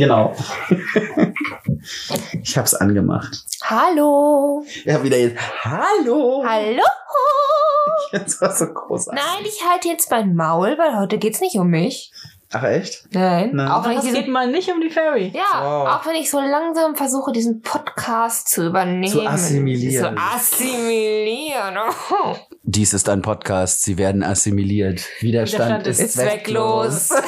Genau. ich hab's angemacht. Hallo. Ja, wieder jetzt. Hallo. Hallo. Jetzt war so großartig. Nein, ich halte jetzt mein Maul, weil heute geht's nicht um mich. Ach echt? Nein. Nein. Auch wenn diesen, geht mal nicht um die Fairy. ja, Wow. auch wenn ich so langsam versuche, diesen Podcast zu übernehmen. Zu assimilieren. Zu assimilieren. Oh. Dies ist ein Podcast. Sie werden assimiliert. Widerstand, Widerstand ist, Ist zwecklos.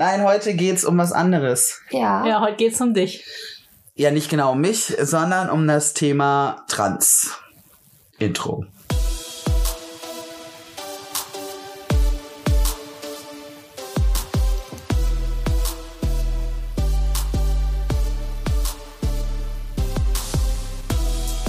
Nein, heute geht's um was anderes. ja. Ja, heute geht's um dich. Ja, nicht genau um mich, sondern um das Thema Trans. Intro.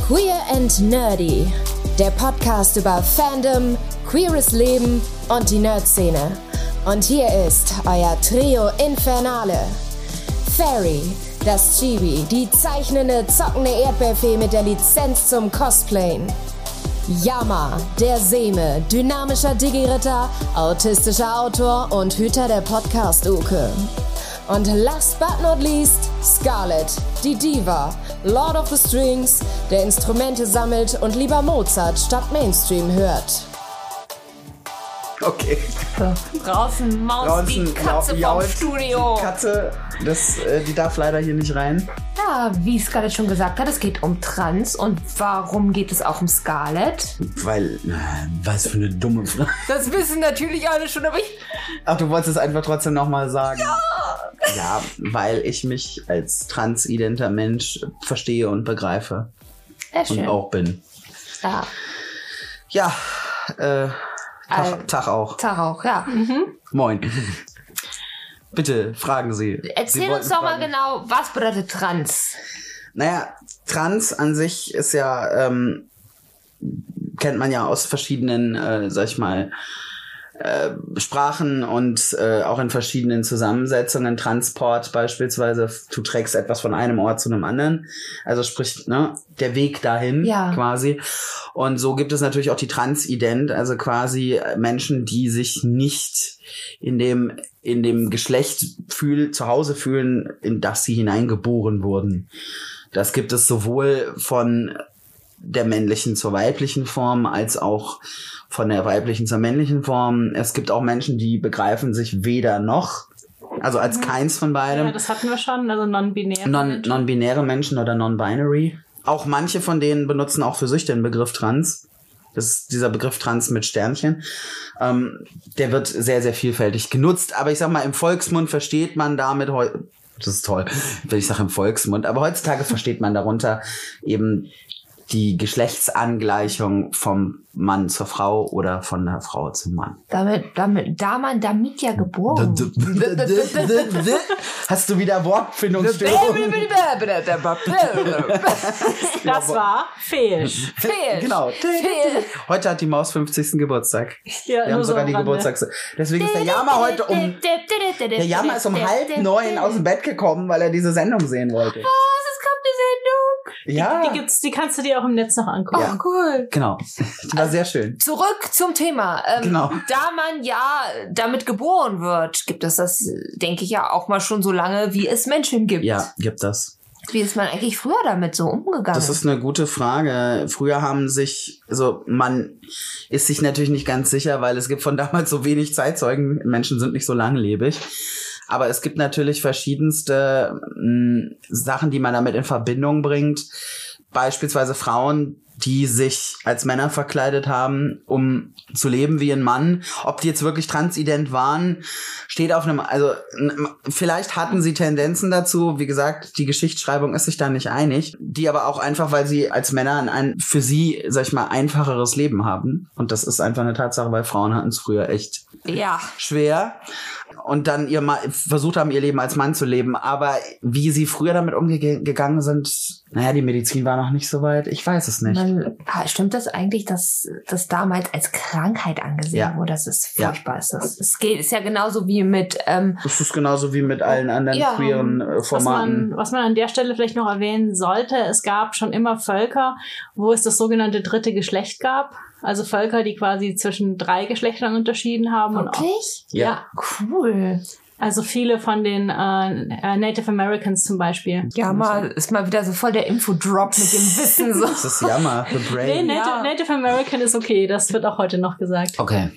Queer and Nerdy, der Podcast über Fandom, queeres Leben und die Nerd-Szene. Und hier ist euer Trio Infernale. Fairy, das Chibi, die zeichnende, zockende Erdbeerfee mit der Lizenz zum Cosplayen. Yama, der Seme, dynamischer Digi-Ritter, autistischer Autor und Hüter der Podcast-Uke. Und last but not least, Scarlett, die Diva, Lord of the Strings, der Instrumente sammelt und lieber Mozart statt Mainstream hört. Okay. Draußen maust Draußen die Katze vom Studio. Katze, das, äh, die darf leider hier nicht rein. Ja, wie Scarlett schon gesagt hat, es geht um Trans. Und warum geht es auch um Scarlett? Weil, was für eine dumme Frage. Das wissen natürlich alle schon, aber ich... Ach, du wolltest es einfach trotzdem nochmal sagen. Ja. Ja, weil ich mich als transidenter Mensch verstehe und begreife. Sehr Und schön. auch bin. Ja, Ja, äh, Tag, Äh, Tag auch. Tag auch, ja. Moin. Bitte, fragen Sie. Sie Erzähl wollten uns doch mal fragen. genau, was bedeutet Trans? Naja, Trans an sich ist ja, ähm, kennt man ja aus verschiedenen, äh, sag ich mal, äh, Sprachen und äh, auch in verschiedenen Zusammensetzungen. Transport beispielsweise, du trägst etwas von einem Ort zu einem anderen. Also sprich, ne, der Weg dahin Ja. quasi. Und so gibt es natürlich auch die Transident, also quasi äh, Menschen, die sich nicht in dem, in dem Geschlecht fühl, zu Hause fühlen, in das sie hineingeboren wurden. Das gibt es sowohl von der männlichen zur weiblichen Form als auch von der weiblichen zur männlichen Form. Es gibt auch Menschen, die begreifen sich weder noch, also als keins von beidem. Ja, das hatten wir schon, also non-binär. Non- Non-binäre Menschen oder non-binary. Auch manche von denen benutzen auch für sich den Begriff Trans. Das ist dieser Begriff Trans mit Sternchen. Ähm, der wird sehr, sehr vielfältig genutzt. Aber ich sag mal, im Volksmund versteht man damit heu das ist toll, wenn ich sage im Volksmund. Aber heutzutage versteht man darunter eben die Geschlechtsangleichung vom Mann zur Frau oder von der Frau zum Mann. Damit, damit, da man damit ja geboren. Hast du wieder Wortfindungsstörungen? Das war Fisch. Fehlt. Genau. Fehlt. Heute hat die Maus 50. Geburtstag. Ja, Wir haben so sogar die. Geburtstags. Deswegen ist der Jama heute um. Der Jama ist um halb neun aus dem Bett gekommen, weil er diese Sendung sehen wollte. Was? Es kommt eine Sendung. Ja. Die, gibt's, die kannst du dir auch im Netz noch angucken. Ja. Oh, cool. Genau. Die war sehr schön. Zurück zum Thema. Ähm, Genau. Da man ja damit geboren wird, gibt es das, denke ich ja, auch mal schon so lange, wie es Menschen gibt. Ja, gibt das. Wie ist man eigentlich früher damit so umgegangen? Das ist eine gute Frage. Früher haben sich, also man ist sich natürlich nicht ganz sicher, weil es gibt von damals so wenig Zeitzeugen. Menschen sind nicht so langlebig. Aber es gibt natürlich verschiedenste mh, Sachen, die man damit in Verbindung bringt. Beispielsweise Frauen, die sich als Männer verkleidet haben, um zu leben wie ein Mann. Ob die jetzt wirklich transident waren, steht auf einem, also vielleicht hatten sie Tendenzen dazu. Wie gesagt, die Geschichtsschreibung ist sich da nicht einig. Die aber auch einfach, weil sie als Männer ein, ein für sie, sag ich mal, einfacheres Leben haben. Und das ist einfach eine Tatsache, weil Frauen hatten es früher echt ja. schwer und dann ihr Ma versucht haben, ihr Leben als Mann zu leben. Aber wie sie früher damit umgegangen sind, naja, die Medizin war noch nicht so weit. Ich weiß es nicht. Man, ah, stimmt das eigentlich, dass das damals als Krankheit angesehen Ja. wurde? Das ist Ja. furchtbar. Ist das, es geht, ist ja genauso wie mit, ähm, Das ist genauso wie mit allen anderen Ja, queeren äh, Was Formaten. man, was man an der Stelle vielleicht noch erwähnen sollte, es gab schon immer Völker, wo es das sogenannte dritte Geschlecht gab. Also Völker, die quasi zwischen drei Geschlechtern unterschieden haben. Und auch, wirklich? Ja. Cool. Also viele von den äh, Native Americans zum Beispiel. Ja, mal ist mal wieder so voll der Infodrop mit dem Wissen. So. Das ist Jammer, the Nee, brain. Native, Ja. Native American ist okay, das wird auch heute noch gesagt. Okay.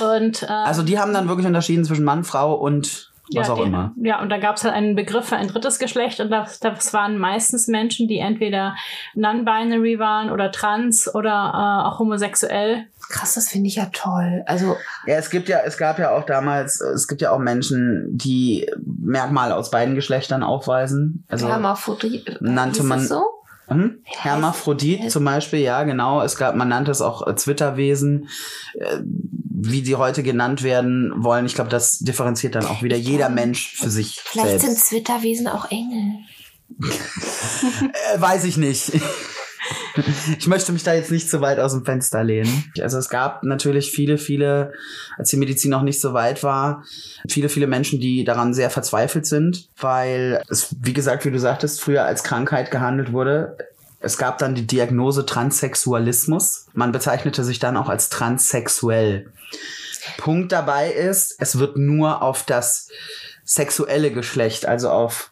Und äh, Also die haben dann wirklich unterschieden zwischen Mann, Frau und was ja, auch die, immer. Ja, und da gab es halt einen Begriff für ein drittes Geschlecht und das, das waren meistens Menschen, die entweder non-binary waren oder trans oder äh, auch homosexuell. Krass, das finde ich ja toll. Also, Ja, es gibt ja, es gab ja auch damals, es gibt ja auch Menschen, die Merkmale aus beiden Geschlechtern aufweisen. Also Hermaphrodit. nannte man- es so? Hm? Hermaphrodit zum Beispiel, ja genau. Es gab, man nannte es auch äh, Zwitterwesen. Äh, Wie die heute genannt werden wollen, ich glaube, das differenziert dann auch wieder jeder Mensch für sich Vielleicht sind selbst. Zwitterwesen auch Engel. Äh, weiß ich nicht. Ich möchte mich da jetzt nicht zu weit aus dem Fenster lehnen. Also es gab natürlich viele, viele, als die Medizin noch nicht so weit war, viele, viele Menschen, die daran sehr verzweifelt sind, weil es, wie gesagt, wie du sagtest, früher als Krankheit gehandelt wurde. Es gab dann die Diagnose Transsexualismus. Man bezeichnete sich dann auch als transsexuell. Punkt dabei ist, es wird nur auf das sexuelle Geschlecht, also auf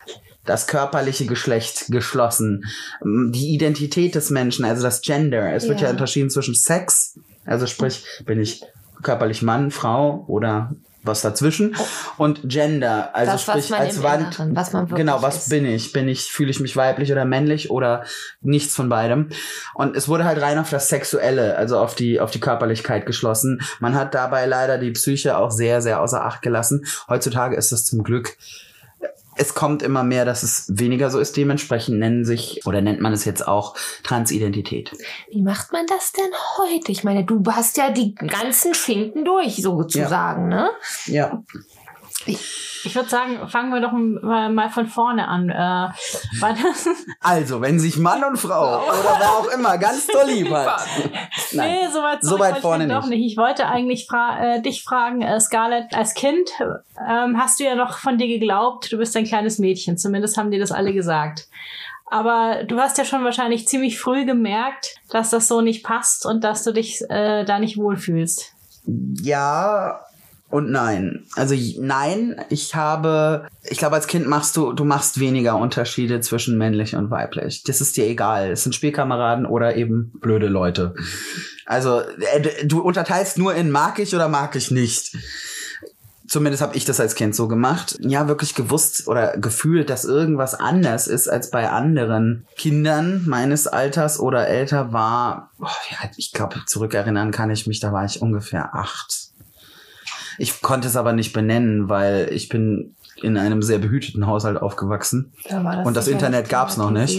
das körperliche Geschlecht geschlossen. Die Identität des Menschen, also das Gender. Es wird Ja. ja unterschieden zwischen Sex, also sprich, bin ich körperlich Mann, Frau oder was dazwischen und Gender, also Das, sprich als Wand, Inneren, was genau, was ist. bin ich? Bin ich, fühle ich mich weiblich oder männlich oder nichts von beidem? Und es wurde halt rein auf das Sexuelle, also auf die, auf die Körperlichkeit geschlossen. Man hat dabei leider die Psyche auch sehr, sehr außer Acht gelassen. Heutzutage ist das zum Glück es kommt immer mehr, dass es weniger so ist. Dementsprechend nennen sich oder nennt man es jetzt auch Transidentität. Wie macht man das denn heute? Ich meine, du hast ja die ganzen Schinken durch, sozusagen, ne? Ja. Ich würde sagen, fangen wir doch mal von vorne an. Äh, war das, Also, wenn sich Mann und Frau oder wer auch immer ganz toll lieb hat. Nein. Nee, so weit, So weit ich vorne doch nicht. nicht. Ich wollte eigentlich fra äh, dich fragen, äh, Scarlett, als Kind ähm, hast du ja noch von dir geglaubt, du bist ein kleines Mädchen. Zumindest haben dir das alle gesagt. Aber du hast ja schon wahrscheinlich ziemlich früh gemerkt, dass das so nicht passt und dass du dich äh, da nicht wohlfühlst. Ja und nein. Also nein, ich habe, ich glaube, als Kind machst du, du machst weniger Unterschiede zwischen männlich und weiblich. Das ist dir egal. Es sind Spielkameraden oder eben blöde Leute. Also äh, du unterteilst nur in mag ich oder mag ich nicht. Zumindest habe ich das als Kind so gemacht. Ja, wirklich gewusst oder gefühlt, dass irgendwas anders ist als bei anderen Kindern meines Alters oder älter war. Oh, ja, ich glaube, zurückerinnern kann ich mich, da war ich ungefähr acht. Ich konnte es aber nicht benennen, weil ich bin in einem sehr behüteten Haushalt aufgewachsen. Da war Und das Internet gab's noch nicht.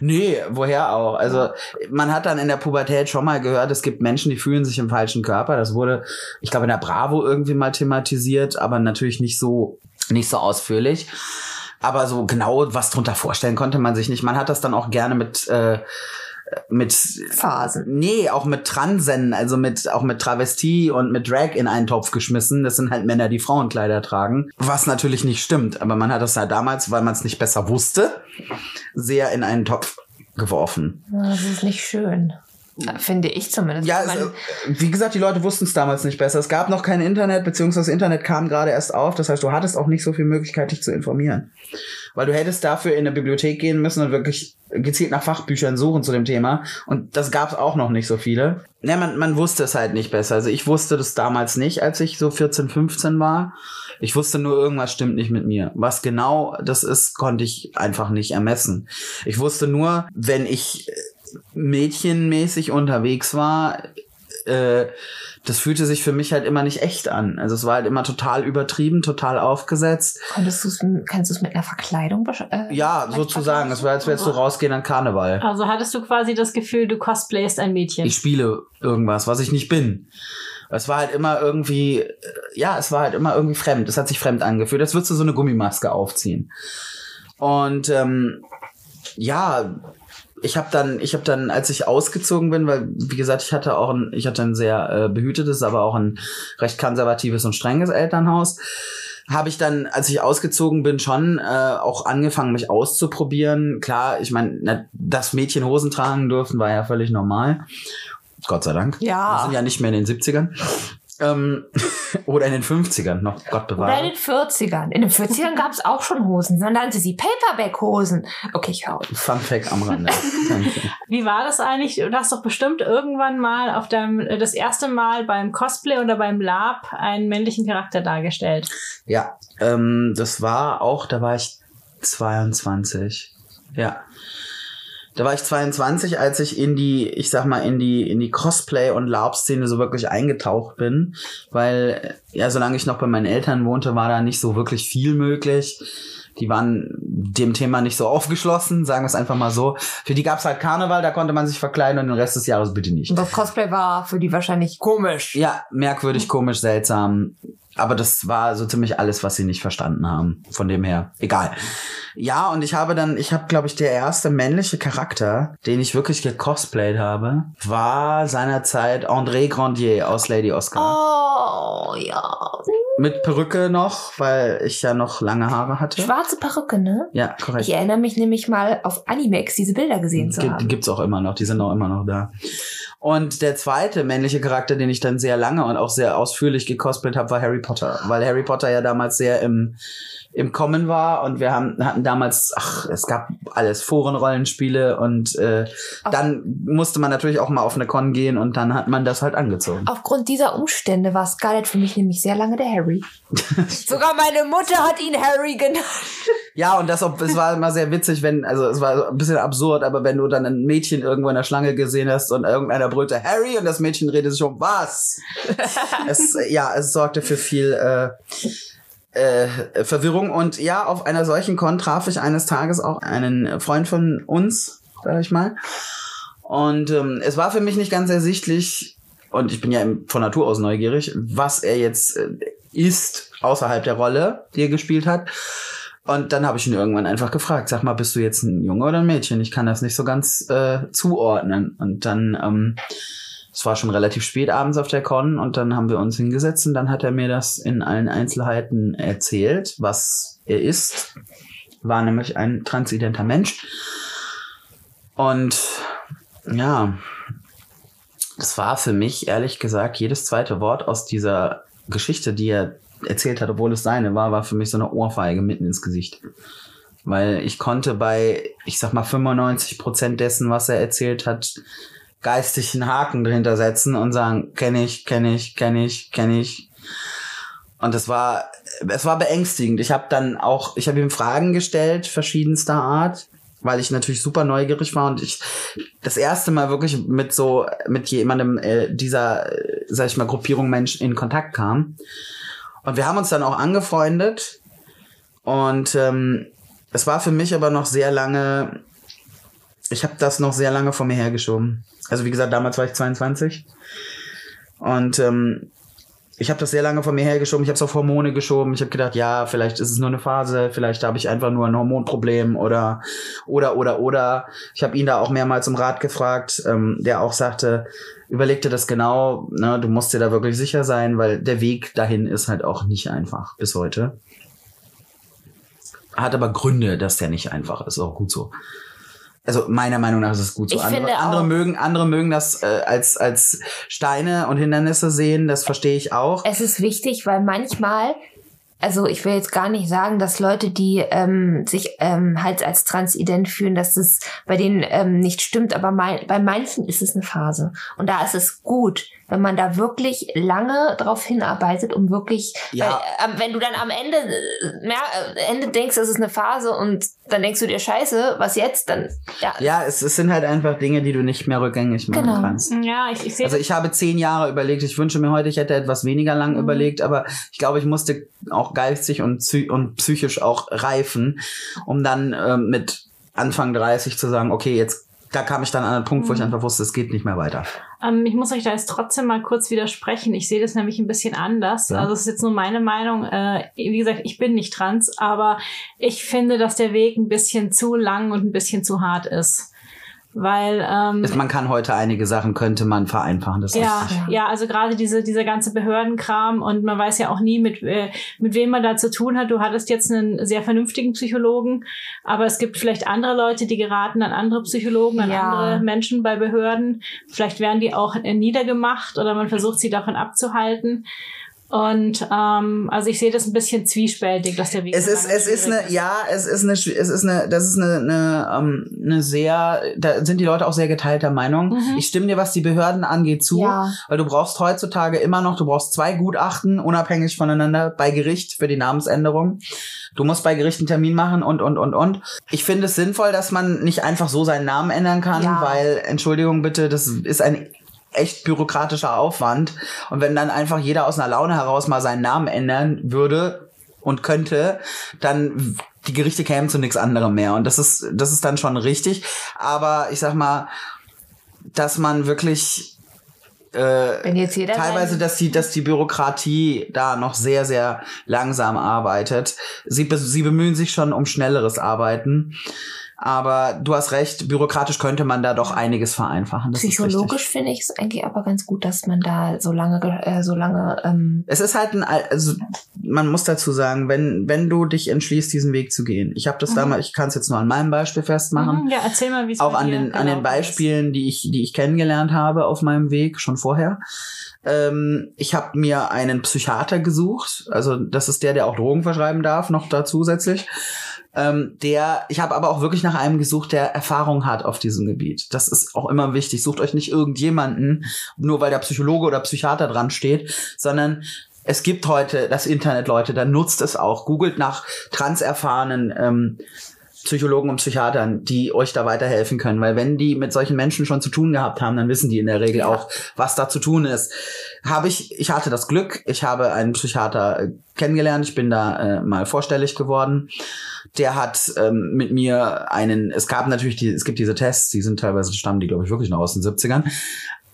Nee, woher auch? Also man hat dann in der Pubertät schon mal gehört, es gibt Menschen, die fühlen sich im falschen Körper. Das wurde, ich glaube, in der Bravo irgendwie mal thematisiert, aber natürlich nicht so, nicht so ausführlich. Aber so genau was drunter vorstellen konnte man sich nicht. Man hat das dann auch gerne mit äh, mit Phasen. Nee, auch mit Transen, also mit auch mit Travestie und mit Drag in einen Topf geschmissen. Das sind halt Männer, die Frauenkleider tragen. Was natürlich nicht stimmt, aber man hat das ja damals, weil man es nicht besser wusste, sehr in einen Topf geworfen. Das ist nicht schön. Finde ich zumindest. Ja, äh, wie gesagt, die Leute wussten es damals nicht besser. Es gab noch kein Internet, beziehungsweise das Internet kam gerade erst auf. Das heißt, du hattest auch nicht so viel Möglichkeit, dich zu informieren. Weil du hättest dafür in eine Bibliothek gehen müssen und wirklich gezielt nach Fachbüchern suchen zu dem Thema. Und das gab es auch noch nicht so viele. Ja, man, man wusste es halt nicht besser. Also ich wusste das damals nicht, als ich so 14, 15 war. Ich wusste nur, irgendwas stimmt nicht mit mir. Was genau das ist, konnte ich einfach nicht ermessen. Ich wusste nur, wenn ich mädchenmäßig unterwegs war, äh, das fühlte sich für mich halt immer nicht echt an. Also es war halt immer total übertrieben, total aufgesetzt. konntest du's, kannst du es mit einer Verkleidung äh, Ja, sozusagen. Es war, als wärst du rausgehen an Karneval. Also hattest du quasi das Gefühl, du cosplayst ein Mädchen. Ich spiele irgendwas, was ich nicht bin. Es war halt immer irgendwie, äh, ja, es war halt immer irgendwie fremd. Es hat sich fremd angefühlt. Als würdest du so eine Gummimaske aufziehen. Und ähm, ja, ich habe dann, ich habe dann, als ich ausgezogen bin, weil wie gesagt, ich hatte auch ein, ich hatte ein sehr äh, behütetes, aber auch ein recht konservatives und strenges Elternhaus, habe ich dann, als ich ausgezogen bin, schon äh, auch angefangen, mich auszuprobieren. Klar, ich meine, dass Mädchen Hosen tragen durften, war ja völlig normal. Gott sei Dank. Ja. Wir sind ja nicht mehr in den 70ern. Ähm, oder in den 50ern noch, Gott Oder in bewahre. den 40ern. In den 40ern gab es auch schon Hosen. Man nannte sie Paperback-Hosen. Okay, ich hau. Fun Fact am Rande. Wie war das eigentlich? Du hast doch bestimmt irgendwann mal auf deinem, äh, das erste Mal beim Cosplay oder beim Lab einen männlichen Charakter dargestellt. Ja, ähm, das war auch, da war ich 22. Ja. Da war ich 22, als ich in die, ich sag mal, in die, in die Cosplay- und LARP-Szene so wirklich eingetaucht bin. Weil, äh, ja, solange ich noch bei meinen Eltern wohnte, war da nicht so wirklich viel möglich. Die waren dem Thema nicht so aufgeschlossen, sagen wir es einfach mal so. Für die gab's halt Karneval, da konnte man sich verkleiden und den Rest des Jahres bitte nicht. Und das Cosplay war für die wahrscheinlich komisch. Ja, merkwürdig, komisch, seltsam. Aber das war so ziemlich alles, was sie nicht verstanden haben. Von dem her, egal. Ja, und ich habe dann, ich habe, glaube ich, der erste männliche Charakter, den ich wirklich gecosplayt habe, war seinerzeit André Grandier aus Lady Oscar. Oh, ja. Mit Perücke noch, weil ich ja noch lange Haare hatte. Schwarze Perücke, ne? Ja, korrekt. Ich erinnere mich nämlich mal auf Animex diese Bilder gesehen zu Gibt, haben. gibt's auch immer noch, die sind auch immer noch da. Und der zweite männliche Charakter, den ich dann sehr lange und auch sehr ausführlich gecosplayt habe, war Harry Potter, weil Harry Potter ja damals sehr im im Kommen war und wir haben hatten damals, ach, es gab alles Forenrollenspiele und äh, Auf- dann musste man natürlich auch mal auf eine Con gehen und dann hat man das halt angezogen. Aufgrund dieser Umstände war Scarlett für mich nämlich sehr lange der Harry. Sogar meine Mutter hat ihn Harry genannt. Ja, und das auch, es war immer sehr witzig, wenn, also es war ein bisschen absurd, aber wenn du dann ein Mädchen irgendwo in der Schlange gesehen hast und irgendeiner brüllte Harry und das Mädchen redet sich um was? es, ja, es sorgte für viel äh, äh, Verwirrung. Und ja, auf einer solchen Con traf ich eines Tages auch einen Freund von uns, sag ich mal. Und ähm, es war für mich nicht ganz ersichtlich, und ich bin ja von Natur aus neugierig, was er jetzt äh, ist außerhalb der Rolle, die er gespielt hat. Und dann habe ich ihn irgendwann einfach gefragt, sag mal, bist du jetzt ein Junge oder ein Mädchen? Ich kann das nicht so ganz äh, zuordnen. Und dann, ähm, es war schon relativ spät abends auf der Con und dann haben wir uns hingesetzt und dann hat er mir das in allen Einzelheiten erzählt, was er ist. War nämlich ein transidenter Mensch. Und ja, das war für mich ehrlich gesagt jedes zweite Wort aus dieser Geschichte, die er erzählt hat, obwohl es seine war, war für mich so eine Ohrfeige mitten ins Gesicht. Weil ich konnte bei, ich sag mal, 95 Prozent dessen, was er erzählt hat, geistig einen Haken dahinter setzen und sagen, kenne ich, kenne ich, kenne ich, kenne ich. Und es war, es war beängstigend. Ich habe dann auch, ich habe ihm Fragen gestellt, verschiedenster Art, weil ich natürlich super neugierig war und ich das erste Mal wirklich mit so, mit jemandem äh, dieser, äh, sag ich mal, Gruppierung Mensch in Kontakt kam. Und wir haben uns dann auch angefreundet. Und ähm, es war für mich aber noch sehr lange, ich habe das noch sehr lange vor mir hergeschoben. Also wie gesagt, damals war ich 22. Und ähm, ich habe das sehr lange vor mir hergeschoben. Ich habe es auf Hormone geschoben. Ich habe gedacht, ja, vielleicht ist es nur eine Phase, vielleicht habe ich einfach nur ein Hormonproblem oder oder oder oder. Ich habe ihn da auch mehrmals um Rat gefragt, ähm, der auch sagte, überleg dir das genau. Ne, du musst dir da wirklich sicher sein, weil der Weg dahin ist halt auch nicht einfach bis heute. Hat aber Gründe, dass der nicht einfach ist. Auch gut so. Also meiner Meinung nach ist es gut so. Ich andere, finde andere auch- mögen, andere mögen das äh, als als Steine und Hindernisse sehen. Das verstehe ich auch. Es ist wichtig, weil manchmal, also ich will jetzt gar nicht sagen, dass Leute, die ähm, sich ähm, halt als transident fühlen, dass das bei denen ähm, nicht stimmt, aber mein, bei manchen ist es eine Phase. Und da ist es gut, wenn man da wirklich lange drauf hinarbeitet, um wirklich, Ja. weil, ähm, wenn du dann am Ende, äh, mer äh, Ende denkst, das ist eine Phase und dann denkst du dir, scheiße, was jetzt? Dann, ja, Ja, es, es sind halt einfach Dinge, die du nicht mehr rückgängig machen Genau. kannst. Ja, ich, ich sehe Also ich habe zehn Jahre überlegt. Ich wünsche mir heute, ich hätte etwas weniger lang Mhm. überlegt, aber ich glaube, ich musste auch geistig und, und psychisch auch reifen, um dann ähm, mit Anfang 30 zu sagen, okay, jetzt da kam ich dann an einen Punkt, wo ich Mhm. einfach wusste, es geht nicht mehr weiter. Ähm, ich muss euch da jetzt trotzdem mal kurz widersprechen. Ich sehe das nämlich ein bisschen anders. Ja. Also es ist jetzt nur meine Meinung. Äh, wie gesagt, ich bin nicht trans, aber ich finde, dass der Weg ein bisschen zu lang und ein bisschen zu hart ist. Weil ähm, Man kann heute einige Sachen, könnte man vereinfachen. Das ja, ist richtig. ja, also gerade diese, dieser ganze Behördenkram und man weiß ja auch nie, mit, äh, mit wem man da zu tun hat. Du hattest jetzt einen sehr vernünftigen Psychologen, aber es gibt vielleicht andere Leute, die geraten an andere Psychologen, an Ja. andere Menschen bei Behörden. Vielleicht werden die auch äh, niedergemacht oder man versucht sie davon abzuhalten. Und ähm, also ich sehe das ein bisschen zwiespältig, dass der Weg Es ist, es ist eine, ja, es ist eine, es ist eine, das ist eine, eine, ähm, eine sehr, da sind die Leute auch sehr geteilter Meinung. Mhm. Ich stimme dir, was die Behörden angeht, zu, Ja. weil du brauchst heutzutage immer noch, du brauchst zwei Gutachten, unabhängig voneinander, bei Gericht für die Namensänderung. Du musst bei Gericht einen Termin machen und, und, und, und. Ich finde es sinnvoll, dass man nicht einfach so seinen Namen ändern kann, Ja. weil, Entschuldigung bitte, das ist ein echt bürokratischer Aufwand. Und wenn dann einfach jeder aus einer Laune heraus mal seinen Namen ändern würde und könnte, dann die Gerichte kämen zu nichts anderem mehr. Und das ist, das ist dann schon richtig. Aber ich sag mal, dass man wirklich äh, teilweise, dass die, dass die Bürokratie da noch sehr, sehr langsam arbeitet. Sie, sie bemühen sich schon um schnelleres Arbeiten. Aber du hast recht, bürokratisch könnte man da doch einiges vereinfachen. Das. Psychologisch finde ich es eigentlich aber ganz gut, dass man da so lange, ge- äh, so lange, ähm, Es ist halt ein, Al- also man muss dazu sagen, wenn wenn du dich entschließt, diesen Weg zu gehen. Ich habe das Mhm. damals, ich kann es jetzt nur an meinem Beispiel festmachen. Mhm, ja, erzähl mal, wie es auch an den an den gelaufen Beispielen, die ich die ich kennengelernt habe auf meinem Weg schon vorher. Ähm, ich habe mir einen Psychiater gesucht, also das ist der, der auch Drogen verschreiben darf, noch da zusätzlich. Ähm, der, ich habe aber auch wirklich nach einem gesucht, der Erfahrung hat auf diesem Gebiet. Das ist auch immer wichtig. Sucht euch nicht irgendjemanden, nur weil der Psychologe oder Psychiater dran steht, sondern es gibt heute das Internet, Leute, dann nutzt es auch. Googelt nach transerfahrenen ähm, Psychologen und Psychiatern, die euch da weiterhelfen können. Weil wenn die mit solchen Menschen schon zu tun gehabt haben, dann wissen die in der Regel Ja. auch, was da zu tun ist. Habe ich, ich hatte das Glück, ich habe einen Psychiater äh, kennengelernt, ich bin da äh, mal vorstellig geworden. Der hat ähm, mit mir einen, es gab natürlich die, es gibt diese Tests, die sind teilweise, stammen die, glaube ich, wirklich noch aus den 70ern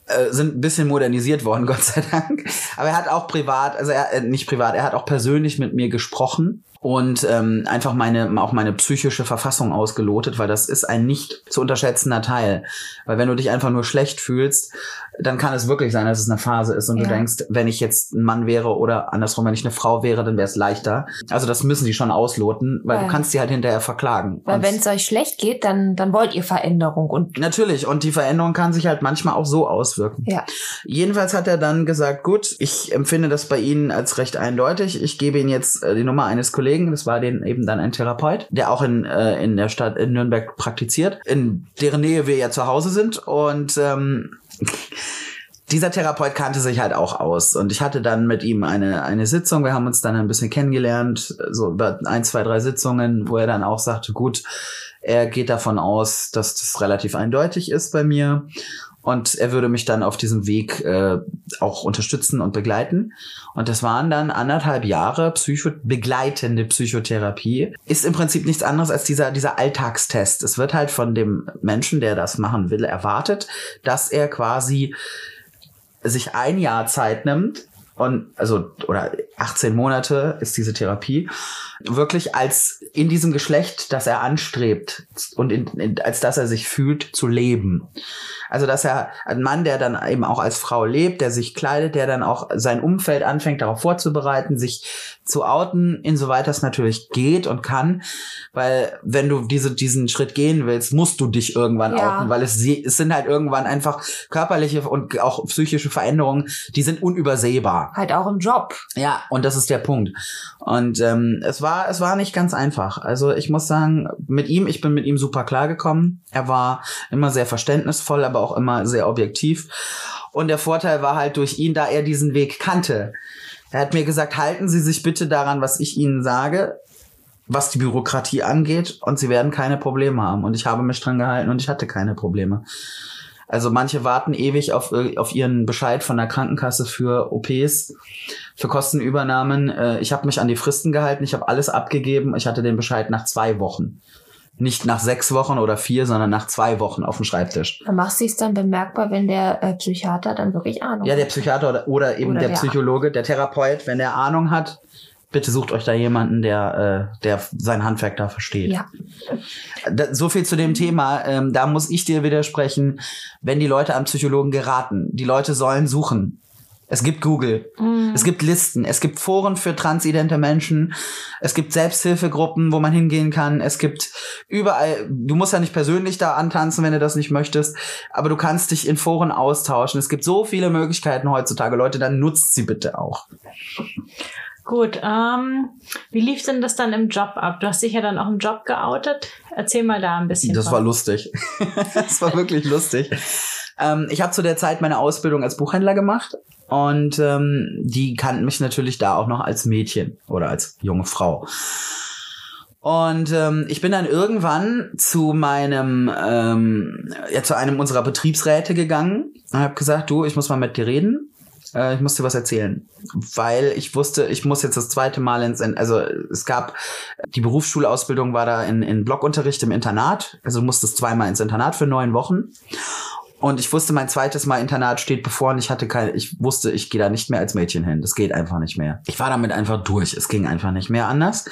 äh, sind ein bisschen modernisiert worden, Gott sei Dank. Aber er hat auch privat, also er äh, nicht privat, er hat auch persönlich mit mir gesprochen und ähm, einfach meine auch meine psychische Verfassung ausgelotet, weil das ist ein nicht zu unterschätzender Teil. Weil wenn du dich einfach nur schlecht fühlst, dann kann es wirklich sein, dass es eine Phase ist und du Ja. denkst, wenn ich jetzt ein Mann wäre oder andersrum, wenn ich eine Frau wäre, dann wäre es leichter. Also das müssen die schon ausloten, weil Weil- du kannst sie halt hinterher verklagen. weil wenn es euch schlecht geht, dann, dann wollt ihr Veränderung und Natürlich, und die Veränderung kann sich halt manchmal auch so auswirken. ja. Jedenfalls hat er dann gesagt, gut, ich empfinde das bei Ihnen als recht eindeutig. Ich gebe Ihnen jetzt äh, die Nummer eines Kollegen, das war den eben dann ein Therapeut, der auch in, äh, in der Stadt in Nürnberg praktiziert, in deren Nähe wir ja zu Hause sind. Und ähm, dieser Therapeut kannte sich halt auch aus. Und ich hatte dann mit ihm eine, eine Sitzung. Wir haben uns dann ein bisschen kennengelernt, so über ein, zwei, drei Sitzungen, wo er dann auch sagte, gut, er geht davon aus, dass das relativ eindeutig ist bei mir. Und er würde mich dann auf diesem Weg äh, auch unterstützen und begleiten. Und das waren dann anderthalb Jahre Psycho begleitende Psychotherapie. Ist im Prinzip nichts anderes als dieser, dieser Alltagstest. Es wird halt von dem Menschen, der das machen will, erwartet, dass er quasi sich ein Jahr Zeit nimmt und also oder 18 Monate ist diese Therapie wirklich als in diesem Geschlecht, das er anstrebt und in, in, als dass er sich fühlt zu leben. Also dass er ein Mann, der dann eben auch als Frau lebt, der sich kleidet, der dann auch sein Umfeld anfängt darauf vorzubereiten, sich zu outen, insoweit das natürlich geht und kann, weil wenn du diese diesen Schritt gehen willst, musst du dich irgendwann Ja. outen, weil es, sie- es sind halt irgendwann einfach körperliche und auch psychische Veränderungen, die sind unübersehbar. Halt auch im Job. Ja, und das ist der Punkt. Und ähm, es war es war nicht ganz einfach. Also ich muss sagen, mit ihm, ich bin mit ihm super klargekommen. Er war immer sehr verständnisvoll, aber auch immer sehr objektiv. Und der Vorteil war halt durch ihn, da er diesen Weg kannte. Er hat mir gesagt, halten Sie sich bitte daran, was ich Ihnen sage, was die Bürokratie angeht, und Sie werden keine Probleme haben. Und ich habe mich dran gehalten und ich hatte keine Probleme. Also manche warten ewig auf, äh, auf ihren Bescheid von der Krankenkasse für OPs, für Kostenübernahmen. Äh, Ich habe mich an die Fristen gehalten, ich habe alles abgegeben. Ich hatte den Bescheid nach zwei Wochen. Nicht nach sechs Wochen oder vier, sondern nach zwei Wochen auf dem Schreibtisch. Dann machst du es dann bemerkbar, wenn der äh, Psychiater dann wirklich Ahnung Ja, der hat. Psychiater oder, oder eben Oder der der- Psychologe, der Therapeut, wenn der Ahnung hat, bitte sucht euch da jemanden, der, äh, der sein Handwerk da versteht. Ja. Da, so viel zu dem Thema. Ähm, da muss ich dir widersprechen, wenn die Leute am Psychologen geraten. Die Leute sollen suchen. Es gibt Google, es gibt Listen, es gibt Foren für transidente Menschen, es gibt Selbsthilfegruppen, wo man hingehen kann, es gibt überall, du musst ja nicht persönlich da antanzen, wenn du das nicht möchtest, aber du kannst dich in Foren austauschen. Es gibt so viele Möglichkeiten heutzutage, Leute, dann nutzt sie bitte auch. Gut, ähm, wie lief denn das dann im Job ab? Du hast dich ja dann auch im Job geoutet. Erzähl mal da ein bisschen. Das von. war lustig. das war wirklich lustig. Ähm, ich habe zu der Zeit meine Ausbildung als Buchhändler gemacht und ähm, die kannten mich natürlich da auch noch als Mädchen oder als junge Frau. Und ähm, ich bin dann irgendwann zu meinem, ähm, ja, zu einem unserer Betriebsräte gegangen und habe gesagt, du, ich muss mal mit dir reden. Äh, ich muss dir was erzählen. Weil ich wusste, ich muss jetzt das zweite Mal ins, also es gab, die Berufsschulausbildung war da in, in Blockunterricht im Internat. Also du musstest zweimal ins Internat für neun Wochen. Und ich wusste, mein zweites Mal Internat steht bevor und ich hatte keine, ich wusste, ich gehe da nicht mehr als Mädchen hin. Das geht einfach nicht mehr. Ich war damit einfach durch. Es ging einfach nicht mehr anders.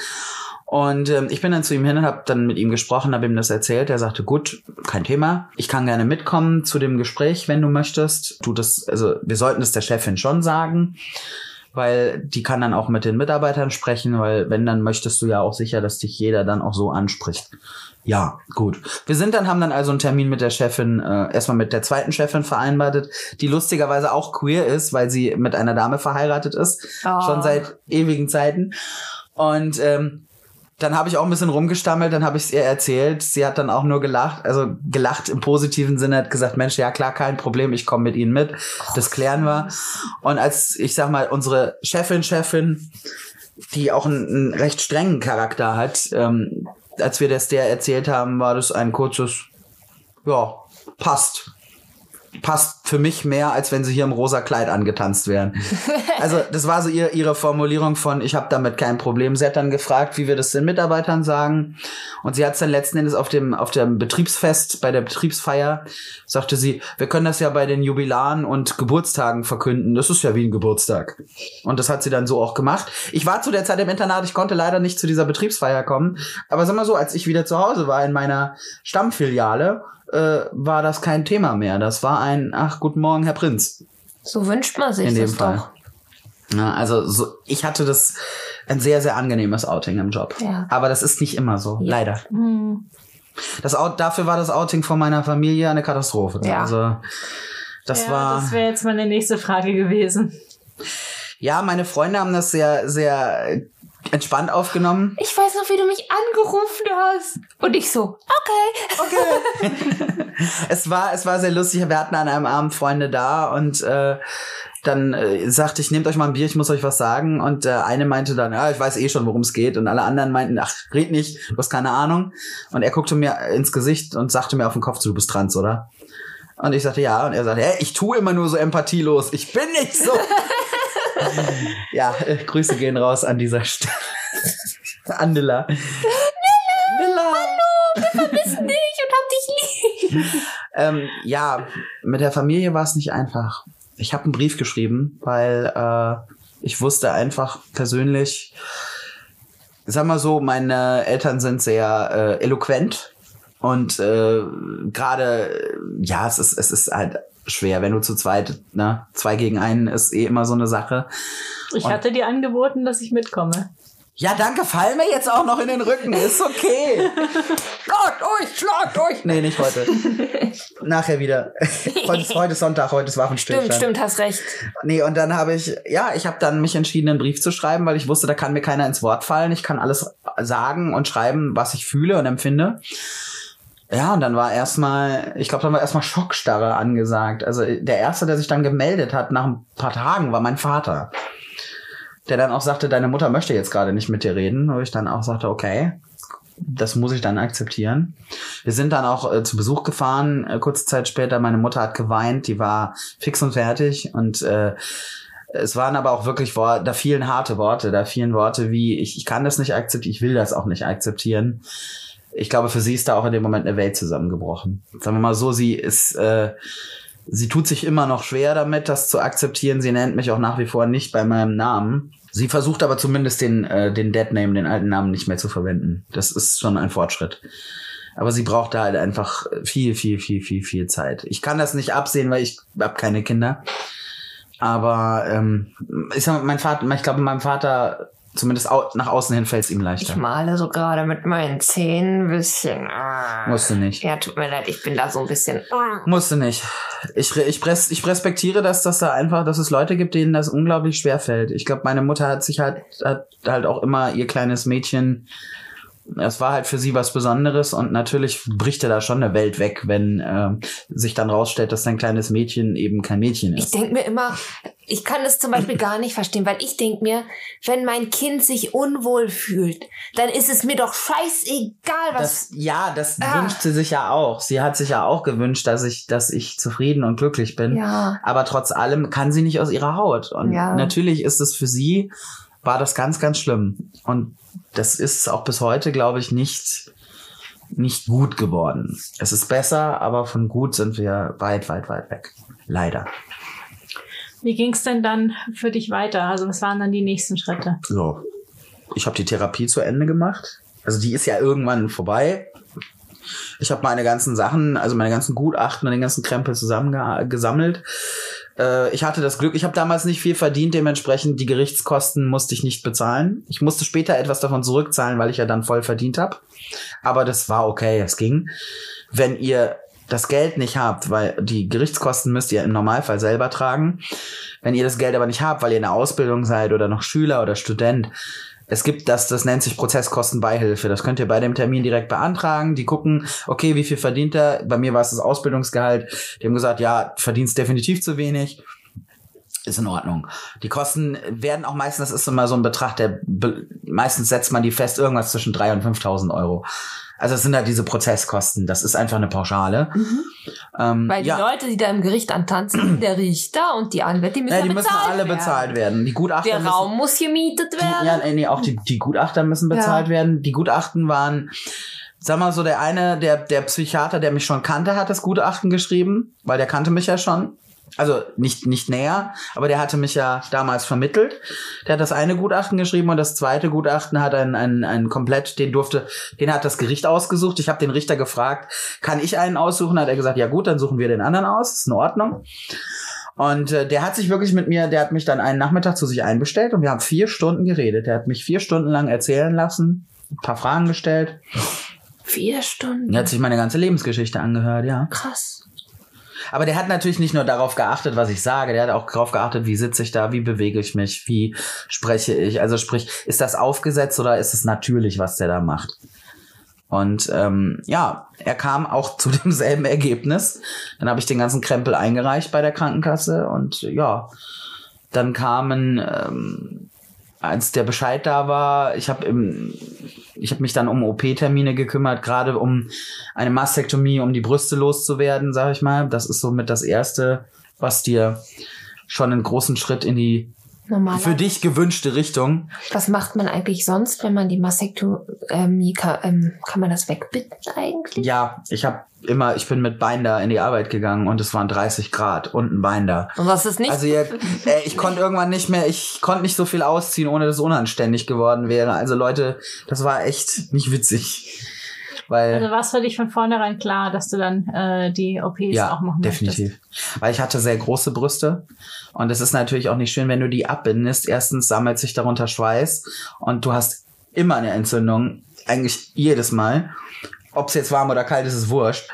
Und ähm, ich bin dann zu ihm hin und habe dann mit ihm gesprochen, habe ihm das erzählt. Er sagte, gut, kein Thema. Ich kann gerne mitkommen zu dem Gespräch, wenn du möchtest. Du das, also wir sollten es der Chefin schon sagen, weil die kann dann auch mit den Mitarbeitern sprechen, weil wenn, dann möchtest du ja auch sicher, dass dich jeder dann auch so anspricht. Ja, gut. Wir sind dann, haben dann also einen Termin mit der Chefin, äh, erstmal mit der zweiten Chefin vereinbart, die lustigerweise auch queer ist, weil sie mit einer Dame verheiratet ist, Oh. schon seit ewigen Zeiten. Und ähm, dann habe ich auch ein bisschen rumgestammelt, dann habe ich es ihr erzählt. Sie hat dann auch nur gelacht, also gelacht im positiven Sinne, hat gesagt, Mensch, ja klar, kein Problem, ich komme mit Ihnen mit. Das klären wir. Und als, ich sag mal, unsere Chefin, Chefin, die auch einen, einen recht strengen Charakter hat, ähm, als wir das der erzählt haben, war das ein kurzes, ja, passt. Passt für mich mehr, als wenn sie hier im rosa Kleid angetanzt wären. Also das war so ihr, ihre Formulierung von, ich habe damit kein Problem. Sie hat dann gefragt, wie wir das den Mitarbeitern sagen. Und sie hat es dann letzten Endes auf dem, auf dem Betriebsfest, bei der Betriebsfeier, sagte sie, wir können das ja bei den Jubilaren und Geburtstagen verkünden. Das ist ja wie ein Geburtstag. Und das hat sie dann so auch gemacht. Ich war zu der Zeit im Internat, ich konnte leider nicht zu dieser Betriebsfeier kommen. Aber sag mal so, als ich wieder zu Hause war in meiner Stammfiliale, äh, war das kein Thema mehr. Das war ein, ach, guten Morgen, Herr Prinz. So wünscht man sich In dem das Fall. doch. Ja, also so, ich hatte das ein sehr, sehr angenehmes Outing im Job. Ja. Aber das ist nicht immer so, Ja. leider. Hm. Das Out, dafür war das Outing von meiner Familie eine Katastrophe. Ja. Also das ja, war. Das wäre jetzt meine nächste Frage gewesen. ja, meine Freunde haben das sehr, sehr entspannt aufgenommen. Ich weiß noch, wie du mich angerufen hast. Und ich so, okay. es war, es war sehr lustig. Wir hatten an einem Abend Freunde da und äh, dann äh, sagte ich, nehmt euch mal ein Bier, ich muss euch was sagen. Und der eine meinte dann, ja, ich weiß eh schon, worum es geht. Und alle anderen meinten, ach, red nicht, du hast keine Ahnung. Und er guckte mir ins Gesicht und sagte mir auf den Kopf zu, du bist trans, oder? Und ich sagte, ja. Und er sagte, hä, ich tue immer nur so empathielos. Ich bin nicht so. ja, äh, Grüße gehen raus an dieser Stelle. an Nilla. Nilla. Bist nicht und hab dich lieb. Ähm, ja, mit der Familie war es nicht einfach. Ich habe einen Brief geschrieben, weil äh, ich wusste einfach persönlich, sag mal so, meine Eltern sind sehr äh, eloquent und äh, gerade, ja, es ist, es ist halt schwer, wenn du zu zweit, ne, zwei gegen einen ist eh immer so eine Sache. Ich Und- hatte dir angeboten, dass ich mitkomme. Ja, danke, fall mir jetzt auch noch in den Rücken. Ist okay. schlagt euch, schlagt euch. Nee, nicht heute. Nachher wieder. heute, ist, heute ist Sonntag, heute ist Waffenstillstand. Stimmt, stimmt, hast recht. Nee, und dann habe ich, ja, ich habe dann mich entschieden, einen Brief zu schreiben, weil ich wusste, da kann mir keiner ins Wort fallen. Ich kann alles sagen und schreiben, was ich fühle und empfinde. Ja, und dann war erstmal, ich glaube, dann war erstmal Schockstarre angesagt. Also der erste, der sich dann gemeldet hat nach ein paar Tagen, war mein Vater. Der dann auch sagte, deine Mutter möchte jetzt gerade nicht mit dir reden. Wo ich dann auch sagte, okay, das muss ich dann akzeptieren. Wir sind dann auch äh, zu Besuch gefahren, äh, kurze Zeit später. Meine Mutter hat geweint, die war fix und fertig und äh, es waren aber auch wirklich da fielen harte Worte, da fielen Worte wie ich, ich kann das nicht akzeptieren, ich will das auch nicht akzeptieren. Ich glaube, für sie ist da auch in dem Moment eine Welt zusammengebrochen. Sagen wir mal so, sie ist äh, sie tut sich immer noch schwer damit, das zu akzeptieren. Sie nennt mich auch nach wie vor nicht bei meinem Namen. Sie versucht aber zumindest den, äh, den Deadname, den alten Namen nicht mehr zu verwenden. Das ist schon ein Fortschritt. Aber sie braucht da halt einfach viel, viel, viel, viel, viel Zeit. Ich kann das nicht absehen, weil ich habe keine Kinder. Aber ähm, ich sag mein Vater, ich glaube, meinem Vater, zumindest au nach außen hin fällt es ihm Ich leichter. male so gerade mit meinen Zähnen ein bisschen. ah. Musste nicht. Ja, tut mir leid, ich bin da so ein bisschen. ah. Musste nicht. Ich, ich, pres, ich respektiere, dass das da einfach, dass es Leute gibt, denen das unglaublich schwer fällt. Ich glaube, meine Mutter hat sich halt, hat halt auch immer ihr kleines Mädchen, es war halt für sie was Besonderes und natürlich bricht ja da schon eine Welt weg, wenn ähm, sich dann rausstellt, dass sein kleines Mädchen eben kein Mädchen Ich ist. denke mir immer, ich kann es zum Beispiel gar nicht verstehen, weil ich denke mir, wenn mein Kind sich unwohl fühlt, dann ist es mir doch scheißegal, was. Das, ja, das Ah. wünscht sie sich ja auch. Sie hat sich ja auch gewünscht, dass ich, dass ich zufrieden und glücklich bin. ja. Aber trotz allem kann sie nicht aus ihrer Haut. Und Ja. natürlich ist es für sie, war das ganz, ganz schlimm. Und das ist auch bis heute, glaube ich, nicht, nicht gut geworden. Es ist besser, aber von gut sind wir weit, weit, weit weg. Leider. Wie ging es denn dann für dich weiter? Also was waren dann die nächsten Schritte? So. Ich habe die Therapie zu Ende gemacht. Also die ist ja irgendwann vorbei. Ich habe meine ganzen Sachen, also meine ganzen Gutachten und den ganzen Krempel zusammengesammelt. Äh, ich hatte das Glück, ich habe damals nicht viel verdient, dementsprechend die Gerichtskosten musste ich nicht bezahlen. Ich musste später etwas davon zurückzahlen, weil ich ja dann voll verdient habe. Aber das war okay, es ging. Wenn ihr das Geld nicht habt, weil die Gerichtskosten müsst ihr im Normalfall selber tragen. Wenn ihr das Geld aber nicht habt, weil ihr in der Ausbildung seid oder noch Schüler oder Student, es gibt das, das nennt sich Prozesskostenbeihilfe. Das könnt ihr bei dem Termin direkt beantragen. Die gucken, okay, wie viel verdient er? Bei mir war es das Ausbildungsgehalt. Die haben gesagt, ja, verdienst definitiv zu wenig. Ist in Ordnung. Die Kosten werden auch meistens, das ist immer so ein Betrag, der meistens setzt man die fest, irgendwas zwischen 3.000 und 5.000 Euro. Also es sind halt diese Prozesskosten. Das ist einfach eine Pauschale. Ähm, Weil die ja. Leute, die da im Gericht antanzen, der Richter und die Anwälte, die müssen, Ja, ja die müssen bezahlt alle werden. bezahlt werden. Die Gutachter Der müssen, Raum muss gemietet die, werden. ja, nee, nee, auch die, die Gutachter müssen bezahlt Ja. werden. Die Gutachten waren, sag mal so, der eine, der, der Psychiater, der mich schon kannte, hat das Gutachten geschrieben, weil der kannte mich ja schon. Also nicht, nicht näher, aber der hatte mich ja damals vermittelt. Der hat das eine Gutachten geschrieben und das zweite Gutachten hat ein, ein, ein komplett, den durfte, den hat das Gericht ausgesucht. Ich habe den Richter gefragt, kann ich einen aussuchen? Hat er gesagt, ja gut, dann suchen wir den anderen aus, ist in Ordnung. Und äh, der hat sich wirklich mit mir, der hat mich dann einen Nachmittag zu sich einbestellt und wir haben vier Stunden geredet. Der hat mich vier Stunden lang erzählen lassen, ein paar Fragen gestellt. Vier Stunden. Er hat sich meine ganze Lebensgeschichte angehört, ja. Krass. Aber der hat natürlich nicht nur darauf geachtet, was ich sage, der hat auch darauf geachtet, wie sitze ich da, wie bewege ich mich, wie spreche ich. Also sprich, ist das aufgesetzt oder ist es natürlich, was der da macht? Und ähm, ja, er kam auch zu demselben Ergebnis. Dann habe ich den ganzen Krempel eingereicht bei der Krankenkasse und ja, dann kamen, ähm, als der Bescheid da war, ich habe im ich habe mich dann um OP-Termine gekümmert, gerade um eine Mastektomie, um die Brüste loszuwerden, sag ich mal. Das ist somit das Erste, was dir schon einen großen Schritt in die Normal. für dich gewünschte Richtung. Was macht man eigentlich sonst, wenn man die Mastektomie kann, ähm, kann man das wegbitten eigentlich? Ja, ich habe immer, ich bin mit Binder in die Arbeit gegangen und es waren 30 Grad und ein Binder. Und was ist nicht? Also ihr, äh, ich konnte irgendwann nicht mehr, ich konnte nicht so viel ausziehen, ohne dass es unanständig geworden wäre. Also Leute, das war echt nicht witzig. Weil Also war es für dich von vornherein klar, dass du dann äh, die OPs ja, auch machen möchtest? definitiv. Weil ich hatte sehr große Brüste und es ist natürlich auch nicht schön, wenn du die abbindest. Erstens sammelt sich darunter Schweiß und du hast immer eine Entzündung, eigentlich jedes Mal. Ob es jetzt warm oder kalt ist, ist wurscht.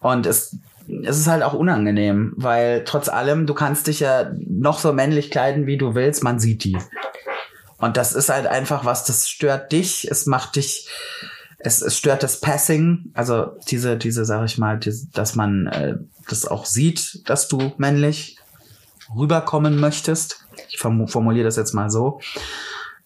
Und es, es ist halt auch unangenehm, weil trotz allem, du kannst dich ja noch so männlich kleiden, wie du willst, man sieht die. Und das ist halt einfach was, das stört dich, es macht dich, es, es stört das Passing, also diese, diese, sag ich mal, diese, dass man äh, das auch sieht, dass du männlich rüberkommen möchtest. Ich formu- formuliere das jetzt mal so.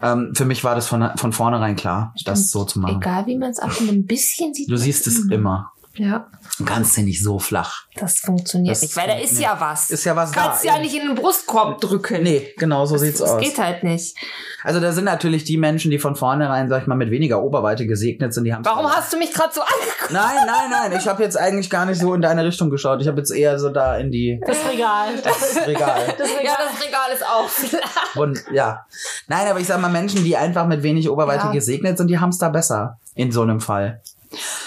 Ähm, für mich war das von, von vornherein klar, das so zu machen. Egal wie man es abnimmt, ein bisschen sieht Du siehst es immer. Ja, Du kannst den nicht so flach. das funktioniert Das nicht, weil da ist ja was. Ist ja was Kannst da, ja eben. nicht in den Brustkorb drücken. Nee, genau so sieht's das aus. geht halt nicht. Also da sind natürlich die Menschen, die von vornherein, sag ich mal, mit weniger Oberweite gesegnet sind, die haben Warum hast du mich gerade so angeguckt? Nein, nein, nein. Ich habe jetzt eigentlich gar nicht so in deine Richtung geschaut. Ich habe jetzt eher so da in die Das Regal. Das, Regal. das Ja, Regal. das Regal ist auch flach. Und ja. Nein, aber ich sag mal, Menschen, die einfach mit wenig Oberweite Ja. gesegnet sind, die haben's da besser. In so einem Fall.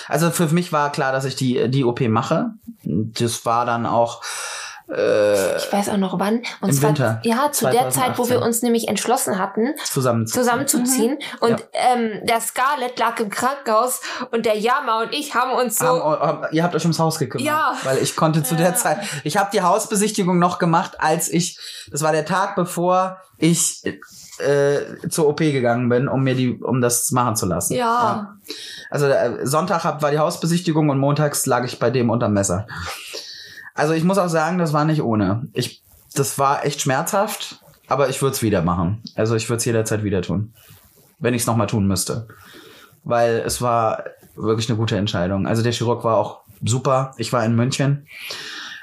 Also für mich war klar, dass ich die, die OP mache. Das war dann auch. Äh, Ich weiß auch noch wann. Und Im zwar, Winter, ja, zu der Zeit, wo 2018. wir uns nämlich entschlossen hatten, zusammen. zusammenzuziehen. Und Ja. ähm, der Scarlett lag im Krankenhaus und der Yama und ich haben uns so. Haben, haben, ihr habt euch ums Haus gekümmert. Ja. Weil ich konnte zu der Zeit. Ich habe die Hausbesichtigung noch gemacht, als ich. Das war der Tag, bevor ich äh, zur OP gegangen bin, um mir die, um das machen zu lassen. ja. Also äh, Sonntag hab, war die Hausbesichtigung und montags lag ich bei dem unterm Messer. Also ich muss auch sagen, das war nicht ohne. Ich, das war echt schmerzhaft, aber ich würde es wieder machen. Also ich würde es jederzeit wieder tun, wenn ich es nochmal tun müsste. Weil es war wirklich eine gute Entscheidung. Also der Chirurg war auch super. Ich war in München.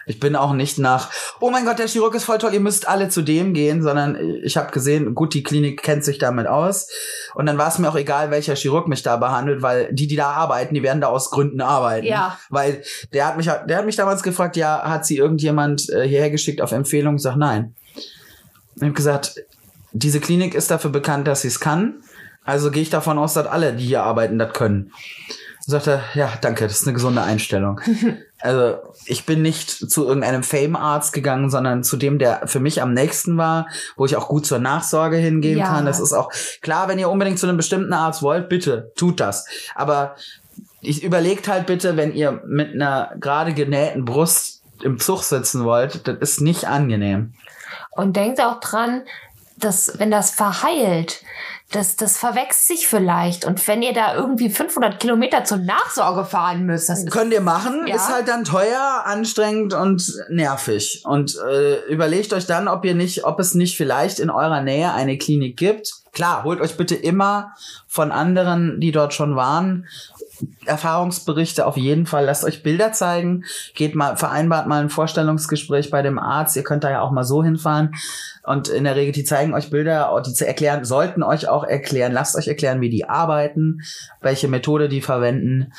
Ich bin auch nicht nach, oh mein Gott, der Chirurg ist voll toll, ihr müsst alle zu dem gehen, sondern ich habe gesehen, gut, die Klinik kennt sich damit aus. Und dann war es mir auch egal, welcher Chirurg mich da behandelt, weil die, die da arbeiten, die werden da aus Gründen arbeiten. Ja. Weil der hat mich, der hat mich damals gefragt, ja, hat sie irgendjemand äh, hierher geschickt auf Empfehlung? Ich sag nein. Ich habe gesagt, diese Klinik ist dafür bekannt, dass sie es kann. Also gehe ich davon aus, dass alle, die hier arbeiten, das können. Sagt er, ja, danke, das ist eine gesunde Einstellung. also ich bin nicht zu irgendeinem Fame-Arzt gegangen, sondern zu dem, der für mich am nächsten war, wo ich auch gut zur Nachsorge hingehen Ja. kann. Das ist auch klar, wenn ihr unbedingt zu einem bestimmten Arzt wollt, bitte, tut das. Aber ich überlegt halt bitte, wenn ihr mit einer gerade genähten Brust im Zug sitzen wollt, das ist nicht angenehm. Und denkt auch dran, dass wenn das verheilt, das, das verwächst sich vielleicht. Und wenn ihr da irgendwie 500 Kilometer zur Nachsorge fahren müsst, das Könnt ihr machen, Ja. ist halt dann teuer, anstrengend und nervig. Und äh, überlegt euch dann, ob ihr nicht, ob es nicht vielleicht in eurer Nähe eine Klinik gibt. Klar, holt euch bitte immer von anderen, die dort schon waren, Erfahrungsberichte auf jeden Fall. Lasst euch Bilder zeigen. Geht mal, vereinbart mal ein Vorstellungsgespräch bei dem Arzt. Ihr könnt da ja auch mal so hinfahren. Und in der Regel, die zeigen euch Bilder, die zu erklären, sollten euch auch erklären. Lasst euch erklären, wie die arbeiten, welche Methode die verwenden.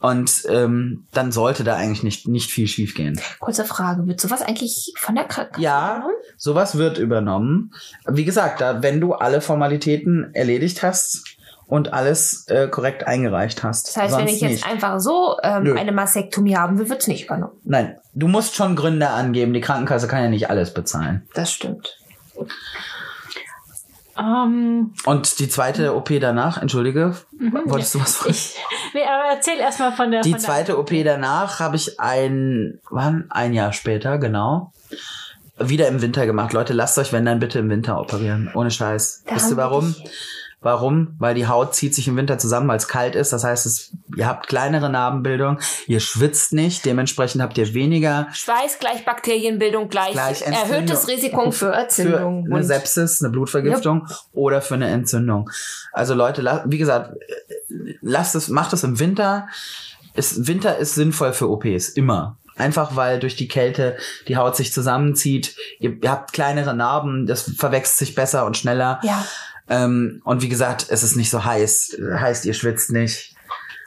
Und ähm, dann sollte da eigentlich nicht, nicht viel schiefgehen. Kurze Frage, wird sowas eigentlich von der Krankenkasse Ja, übernommen? sowas wird übernommen. Wie gesagt, da, wenn du alle Formalitäten erledigt hast und alles äh, korrekt eingereicht hast. Das heißt, wenn Sonst ich jetzt nicht. einfach so ähm, Nö. eine Mastektomie haben will, wird's nicht übernommen. Nein, du musst schon Gründe angeben. Die Krankenkasse kann ja nicht alles bezahlen. Das stimmt. Ähm, Und die zweite OP danach, entschuldige, wolltest du was fragen? ich, nee, aber erzähl erstmal von der. Die von der- zweite OP danach habe ich ein, wann? Ein Jahr später, genau. Wieder im Winter gemacht. Leute, lasst euch, wenn dann bitte im Winter operieren. Ohne Scheiß. Da Wisst ihr warum? wirklich- Warum? Weil die Haut zieht sich im Winter zusammen, weil es kalt ist. Das heißt, es, ihr habt kleinere Narbenbildung, ihr schwitzt nicht, dementsprechend habt ihr weniger Schweiß gleich Bakterienbildung gleich, Gleich erhöhtes Risiko für für Entzündung. eine und- Sepsis, eine Blutvergiftung oder für eine Entzündung. Also Leute, wie gesagt, lasst es, macht es im Winter. Es, Winter ist sinnvoll für OPs, immer. Einfach weil durch die Kälte die Haut sich zusammenzieht. Ihr, ihr habt kleinere Narben, das verwächst sich besser und schneller. ja, Ähm, und wie gesagt, es ist nicht so heiß. Heißt, ihr schwitzt nicht.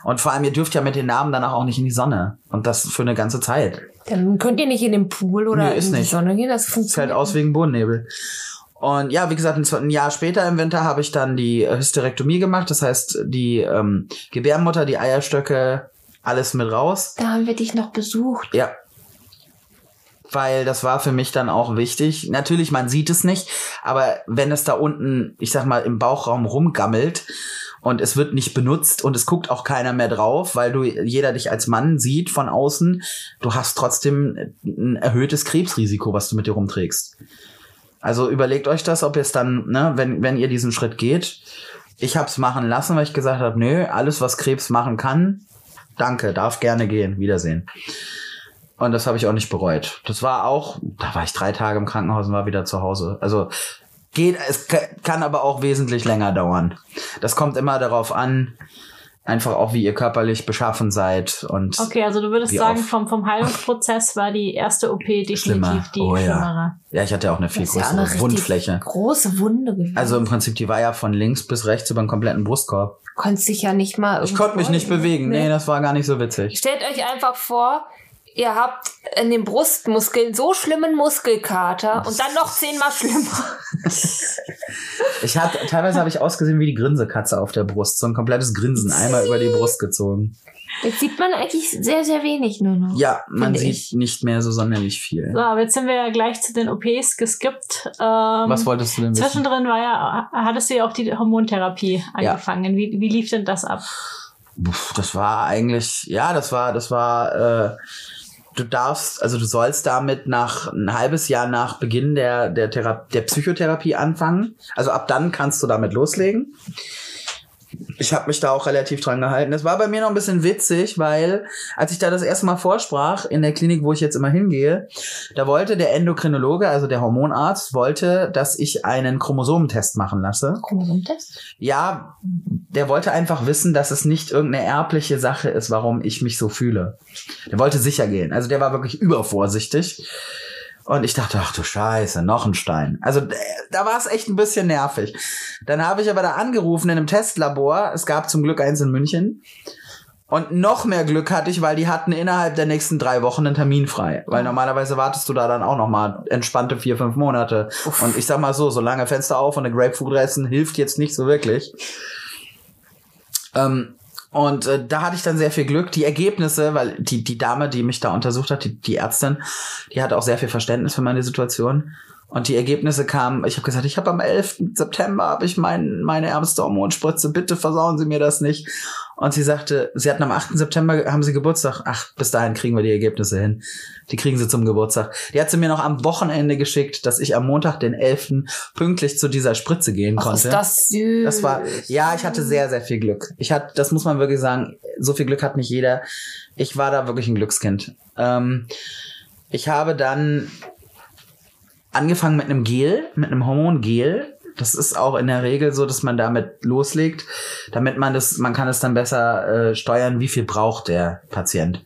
Und vor allem, ihr dürft ja mit den Narben danach auch nicht in die Sonne. Und das für eine ganze Zeit. dann könnt ihr nicht in den Pool oder ist in die nicht. Sonne gehen. Das Es fällt funktioniert. aus wegen Bodennebel. Und ja, wie gesagt, ein, ein Jahr später im Winter habe ich dann die Hysterektomie gemacht. Das heißt, die ähm, Gebärmutter, die Eierstöcke, alles mit raus. Da haben wir dich noch besucht. Ja. Weil das war für mich dann auch wichtig. Natürlich, man sieht es nicht, aber wenn es da unten, ich sag mal, im Bauchraum rumgammelt und es wird nicht benutzt und es guckt auch keiner mehr drauf, weil du jeder dich als Mann sieht von außen, du hast trotzdem ein erhöhtes Krebsrisiko, was du mit dir rumträgst. Also überlegt euch das, ob ihr es dann, ne, wenn, wenn ihr diesen Schritt geht. Ich hab's machen lassen, weil ich gesagt habe, nö, alles, was Krebs machen kann, danke, darf gerne gehen, Wiedersehen. Und das habe ich auch nicht bereut. Das war auch, da war ich drei Tage im Krankenhaus und war wieder zu Hause. Also geht, es ka- kann aber auch wesentlich länger dauern. Das kommt immer darauf an, Einfach auch, wie ihr körperlich beschaffen seid und Okay, also du würdest sagen, oft? vom, vom Heilungsprozess war die erste OP definitiv schlimmer. die oh ja. schlimmere. Ja, ich hatte auch eine viel ja größere eine richtig Wundfläche. große Wunde gewesen. Also im Prinzip, die war ja von links bis rechts über den kompletten Brustkorb. konntest dich ja nicht mal. Ich konnte mich nicht bewegen. Nee, das war gar nicht so witzig. Stellt euch einfach vor, ihr habt in den Brustmuskeln so schlimmen Muskelkater und dann noch zehnmal schlimmer. Ich hatte, teilweise habe ich ausgesehen wie die Grinsekatze auf der Brust. So ein komplettes Grinsen einmal über die Brust gezogen. Jetzt sieht man eigentlich sehr, sehr wenig nur noch. Ja, man sieht ich. nicht mehr so sonderlich viel. So, aber jetzt sind wir ja gleich zu den OPs geskippt. Ähm, Was wolltest du denn wissen? Zwischendrin war ja, hattest du ja auch die Hormontherapie angefangen. Wie, wie lief denn das ab? Das war eigentlich, ja, das war, das war, äh, du darfst, also du sollst damit nach ein halbes Jahr nach Beginn der, der, Thera der Psychotherapie anfangen. Also ab dann kannst du damit loslegen. Ich habe mich da auch relativ dran gehalten. Das war bei mir noch ein bisschen witzig, weil als ich da das erste Mal vorsprach in der Klinik, wo ich jetzt immer hingehe, da wollte der Endokrinologe, also der Hormonarzt, wollte, dass ich einen Chromosomentest machen lasse. Chromosomtest? Ja, der wollte einfach wissen, dass es nicht irgendeine erbliche Sache ist, warum ich mich so fühle. Der wollte sicher gehen. Also der war wirklich übervorsichtig. Und ich dachte, ach du Scheiße, noch ein Stein. Also d- da war es echt ein bisschen nervig. Dann habe ich aber da angerufen in einem Testlabor. Es gab zum Glück eins in München. Und noch mehr Glück hatte ich, weil die hatten innerhalb der nächsten drei Wochen einen Termin frei. Weil normalerweise wartest du da dann auch noch mal entspannte vier, fünf Monate. Und ich sag mal so, so lange Fenster auf und eine Grapefruit essen hilft jetzt nicht so wirklich. Ähm, und äh, da hatte ich dann sehr viel Glück. Die Ergebnisse, weil die, die Dame, die mich da untersucht hat, die, die Ärztin, die hatte auch sehr viel Verständnis für meine Situation. Und die Ergebnisse kamen, ich habe gesagt, ich habe am 11. September habe ich mein, meine ärmste Hormonspritze, bitte versauen Sie mir das nicht. Und sie sagte, sie hatten am 8. September, haben sie Geburtstag. Ach, bis dahin kriegen wir die Ergebnisse hin. Die kriegen sie zum Geburtstag. Die hat sie mir noch am Wochenende geschickt, dass ich am Montag, den 11. pünktlich zu dieser Spritze gehen Ach, konnte. ist das süß. Das war, ja, ich hatte sehr, sehr viel Glück. Ich hatte, das muss man wirklich sagen, so viel Glück hat nicht jeder. Ich war da wirklich ein Glückskind. Ähm, ich habe dann angefangen mit einem Gel, mit einem Hormongel. Das ist auch in der Regel so, dass man damit loslegt, damit man das, man kann es dann besser äh, steuern, wie viel braucht der Patient.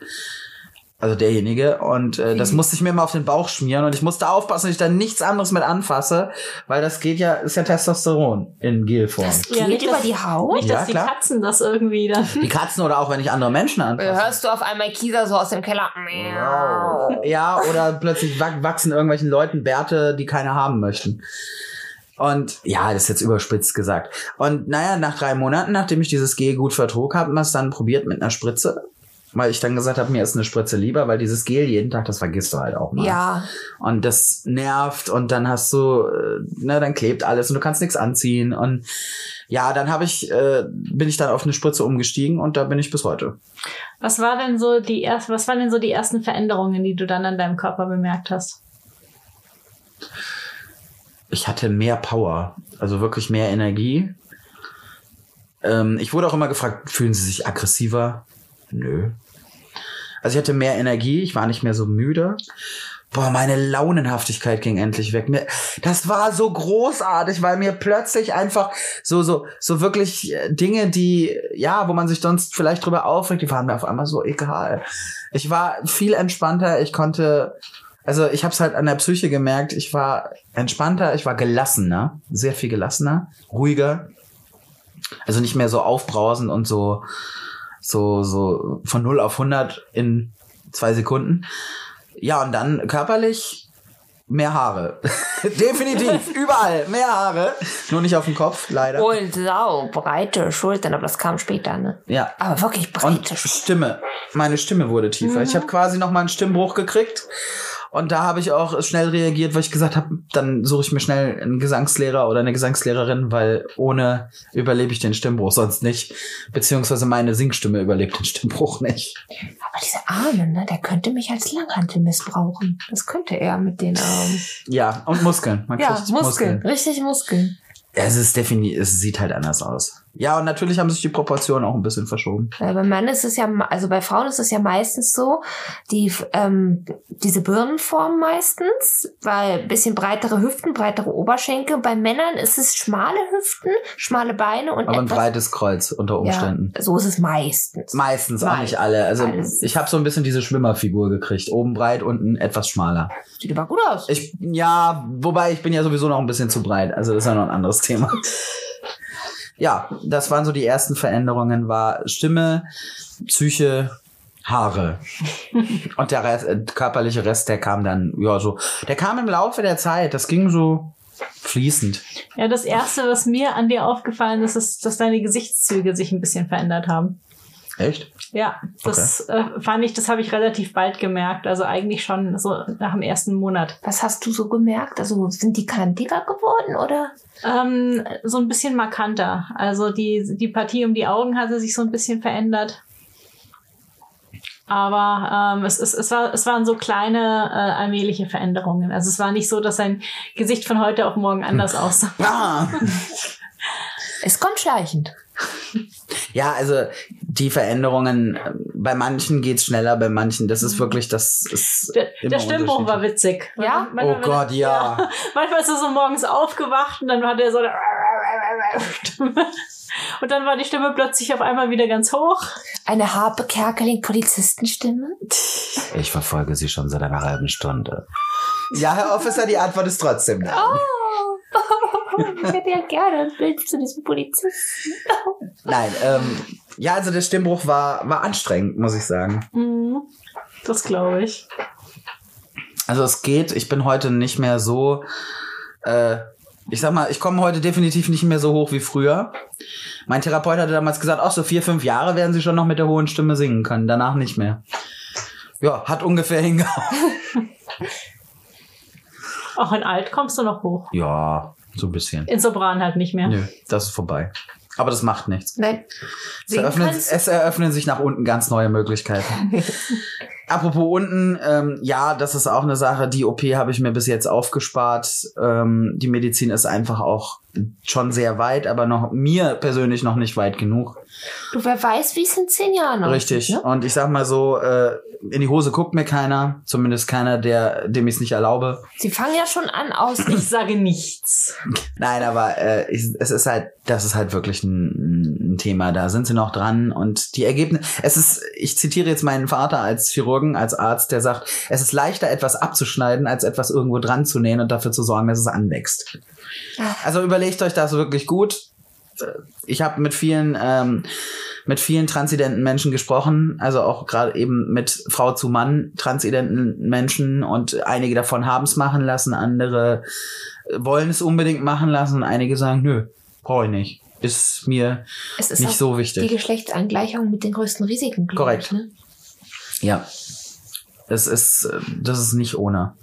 Also derjenige. Und äh, das musste ich mir immer auf den Bauch schmieren und ich musste aufpassen, dass ich da nichts anderes mit anfasse, weil das geht ja, ist ja Testosteron in Gelform. Das Ja, geht nicht, über dass- die Haut? Nicht, Ja, dass die klar. Katzen das irgendwie dann. Die Katzen oder auch wenn ich andere Menschen anfasse. Hörst du auf einmal Kieser so aus dem Keller? Miau. Ja, oder plötzlich wach- wachsen irgendwelchen Leuten Bärte, die keine haben möchten. Und ja, das ist jetzt überspitzt gesagt. Und naja, nach drei Monaten, nachdem ich dieses Gel gut vertrug, hat man es dann probiert mit einer Spritze. Weil ich dann gesagt habe, mir ist eine Spritze lieber, weil dieses Gel jeden Tag, das vergisst du halt auch mal. Ja, Und das nervt und dann hast du, äh, ne, dann klebt alles und du kannst nichts anziehen. Und ja, dann habe ich, äh, bin ich dann auf eine Spritze umgestiegen und da bin ich bis heute. Was war denn so die erst, was waren denn so die ersten Veränderungen, die du dann an deinem Körper bemerkt hast? Ich hatte mehr Power, also wirklich mehr Energie. Ähm, ich wurde auch immer gefragt, fühlen Sie sich aggressiver? Nö. Also ich hatte mehr Energie, ich war nicht mehr so müde. Boah, meine Launenhaftigkeit ging endlich weg. Mir, das war so großartig, weil mir plötzlich einfach so, so, so wirklich äh, Dinge, die, ja, wo man sich sonst vielleicht drüber aufregt, die waren mir auf einmal so egal. Ich war viel entspannter, ich konnte, also ich habe es halt an der Psyche gemerkt, ich war entspannter, ich war gelassener, sehr viel gelassener, ruhiger. Also nicht mehr so aufbrausend und so, so, so von 0 auf 100 in zwei Sekunden. Ja, und dann körperlich mehr Haare. Definitiv, überall mehr Haare. Nur nicht auf dem Kopf, leider. und sau, breite Schultern, aber das kam später, ne? Ja. Aber wirklich breite Schultern. Stimme. Meine Stimme wurde tiefer. Ich habe quasi noch mal einen Stimmbruch gekriegt. Und da habe ich auch schnell reagiert, weil ich gesagt habe, dann suche ich mir schnell einen Gesangslehrer oder eine Gesangslehrerin, weil ohne überlebe ich den Stimmbruch sonst nicht. Beziehungsweise meine Singstimme überlebt den Stimmbruch nicht. Aber dieser Arme, ne, der könnte mich als Langhantel missbrauchen. Das könnte er mit den Armen. Ja, und Muskeln. Man Ja, kriegt Muskeln. Richtig Muskeln. Es ist definitiv, es sieht halt anders aus. Ja, und natürlich haben sich die Proportionen auch ein bisschen verschoben. Weil bei Männern ist es ja, also bei Frauen ist es ja meistens so, die ähm, diese Birnenform meistens, weil bisschen breitere Hüften, breitere Oberschenkel. Bei Männern ist es schmale Hüften, schmale Beine und Aber ein breites Kreuz unter Umständen. Ja, so ist es meistens. Meistens, auch Meist- nicht alle. Also alles. ich habe so ein bisschen diese Schwimmerfigur gekriegt. Oben breit, unten etwas schmaler. Sieht aber gut aus. Ich, ja, wobei ich bin ja sowieso noch ein bisschen zu breit. Also das ist ja noch ein anderes Thema. Ja, das waren so die ersten Veränderungen, war Stimme, Psyche, Haare. Und der Rest, äh, körperliche Rest, der kam dann, ja, so, der kam im Laufe der Zeit. Das ging so fließend. Ja, das erste, was mir an dir aufgefallen ist, ist, dass deine Gesichtszüge sich ein bisschen verändert haben. Echt? Ja, das äh, fand ich, das habe ich relativ bald gemerkt. Also eigentlich schon so nach dem ersten Monat. Was hast du so gemerkt? Also sind die kantiger geworden oder? Ähm, so ein bisschen markanter. Also die, die Partie um die Augen hatte sich so ein bisschen verändert. Aber ähm, es, es, es, war, es waren so kleine, äh, allmähliche Veränderungen. Also es war nicht so, dass sein Gesicht von heute auf morgen anders aussah. Ah. Es kommt schleichend. Ja, also die Veränderungen, äh, bei manchen geht's schneller, bei manchen, das ist wirklich, das ist. Der, immer der Stimmbruch war witzig. Ja? Manchmal, Oh Gott, er- ja. Manchmal ist er so morgens aufgewacht und dann hat er so eine Stimme. Und dann war die Stimme plötzlich auf einmal wieder ganz hoch. Eine Harpe Kerkeling Polizistenstimme? Ich verfolge sie schon seit einer halben Stunde. Ja, Herr Officer, die Antwort ist trotzdem nein. Oh, ich hätte ja gerne ein Bild zu diesem Polizisten. Nein, ähm, ja, also der Stimmbruch war, war anstrengend, muss ich sagen. Mhm. Das glaube ich. Also es geht, ich bin heute nicht mehr so, äh, ich sag mal, ich komme heute definitiv nicht mehr so hoch wie früher. Mein Therapeut hatte damals gesagt, auch so vier, fünf Jahre werden sie schon noch mit der hohen Stimme singen können, danach nicht mehr. Ja, hat ungefähr hingehauen. Auch in alt kommst du noch hoch. Ja, so ein bisschen. In Sopran halt nicht mehr. Nö, das ist vorbei. Aber das macht nichts. Nein. Es eröffnen, es eröffnen sich nach unten ganz neue Möglichkeiten. Apropos unten, ähm, ja, das ist auch eine Sache. Die OP habe ich mir bis jetzt aufgespart. Ähm, die Medizin ist einfach auch schon sehr weit, aber noch mir persönlich noch nicht weit genug. Du, wer weiß, wie es in zehn Jahren aussieht, Richtig. Ne? Und ich sag mal so, äh, in die Hose guckt mir keiner, zumindest keiner, der dem ich es nicht erlaube. Sie fangen ja schon an aus. Ich sage nichts. Nein, aber äh, ich, es ist halt, das ist halt wirklich ein, ein Thema. Da sind sie noch dran und die Ergebnisse. Es ist, ich zitiere jetzt meinen Vater als Chirurgen, als Arzt, der sagt, es ist leichter, etwas abzuschneiden, als etwas irgendwo dran zu nähen und dafür zu sorgen, dass es anwächst. Also überlegt euch das wirklich gut. Ich habe mit vielen ähm, mit vielen transidenten Menschen gesprochen, also auch gerade eben mit Frau zu Mann transidenten Menschen und einige davon haben es machen lassen, andere wollen es unbedingt machen lassen und einige sagen, nö, brauche ich nicht. Ist mir Es ist nicht so die wichtig. Geschlechtsangleichung mit den größten Risiken. Korrekt. Ich, ne? Ja. Es ist, das ist nicht ohne.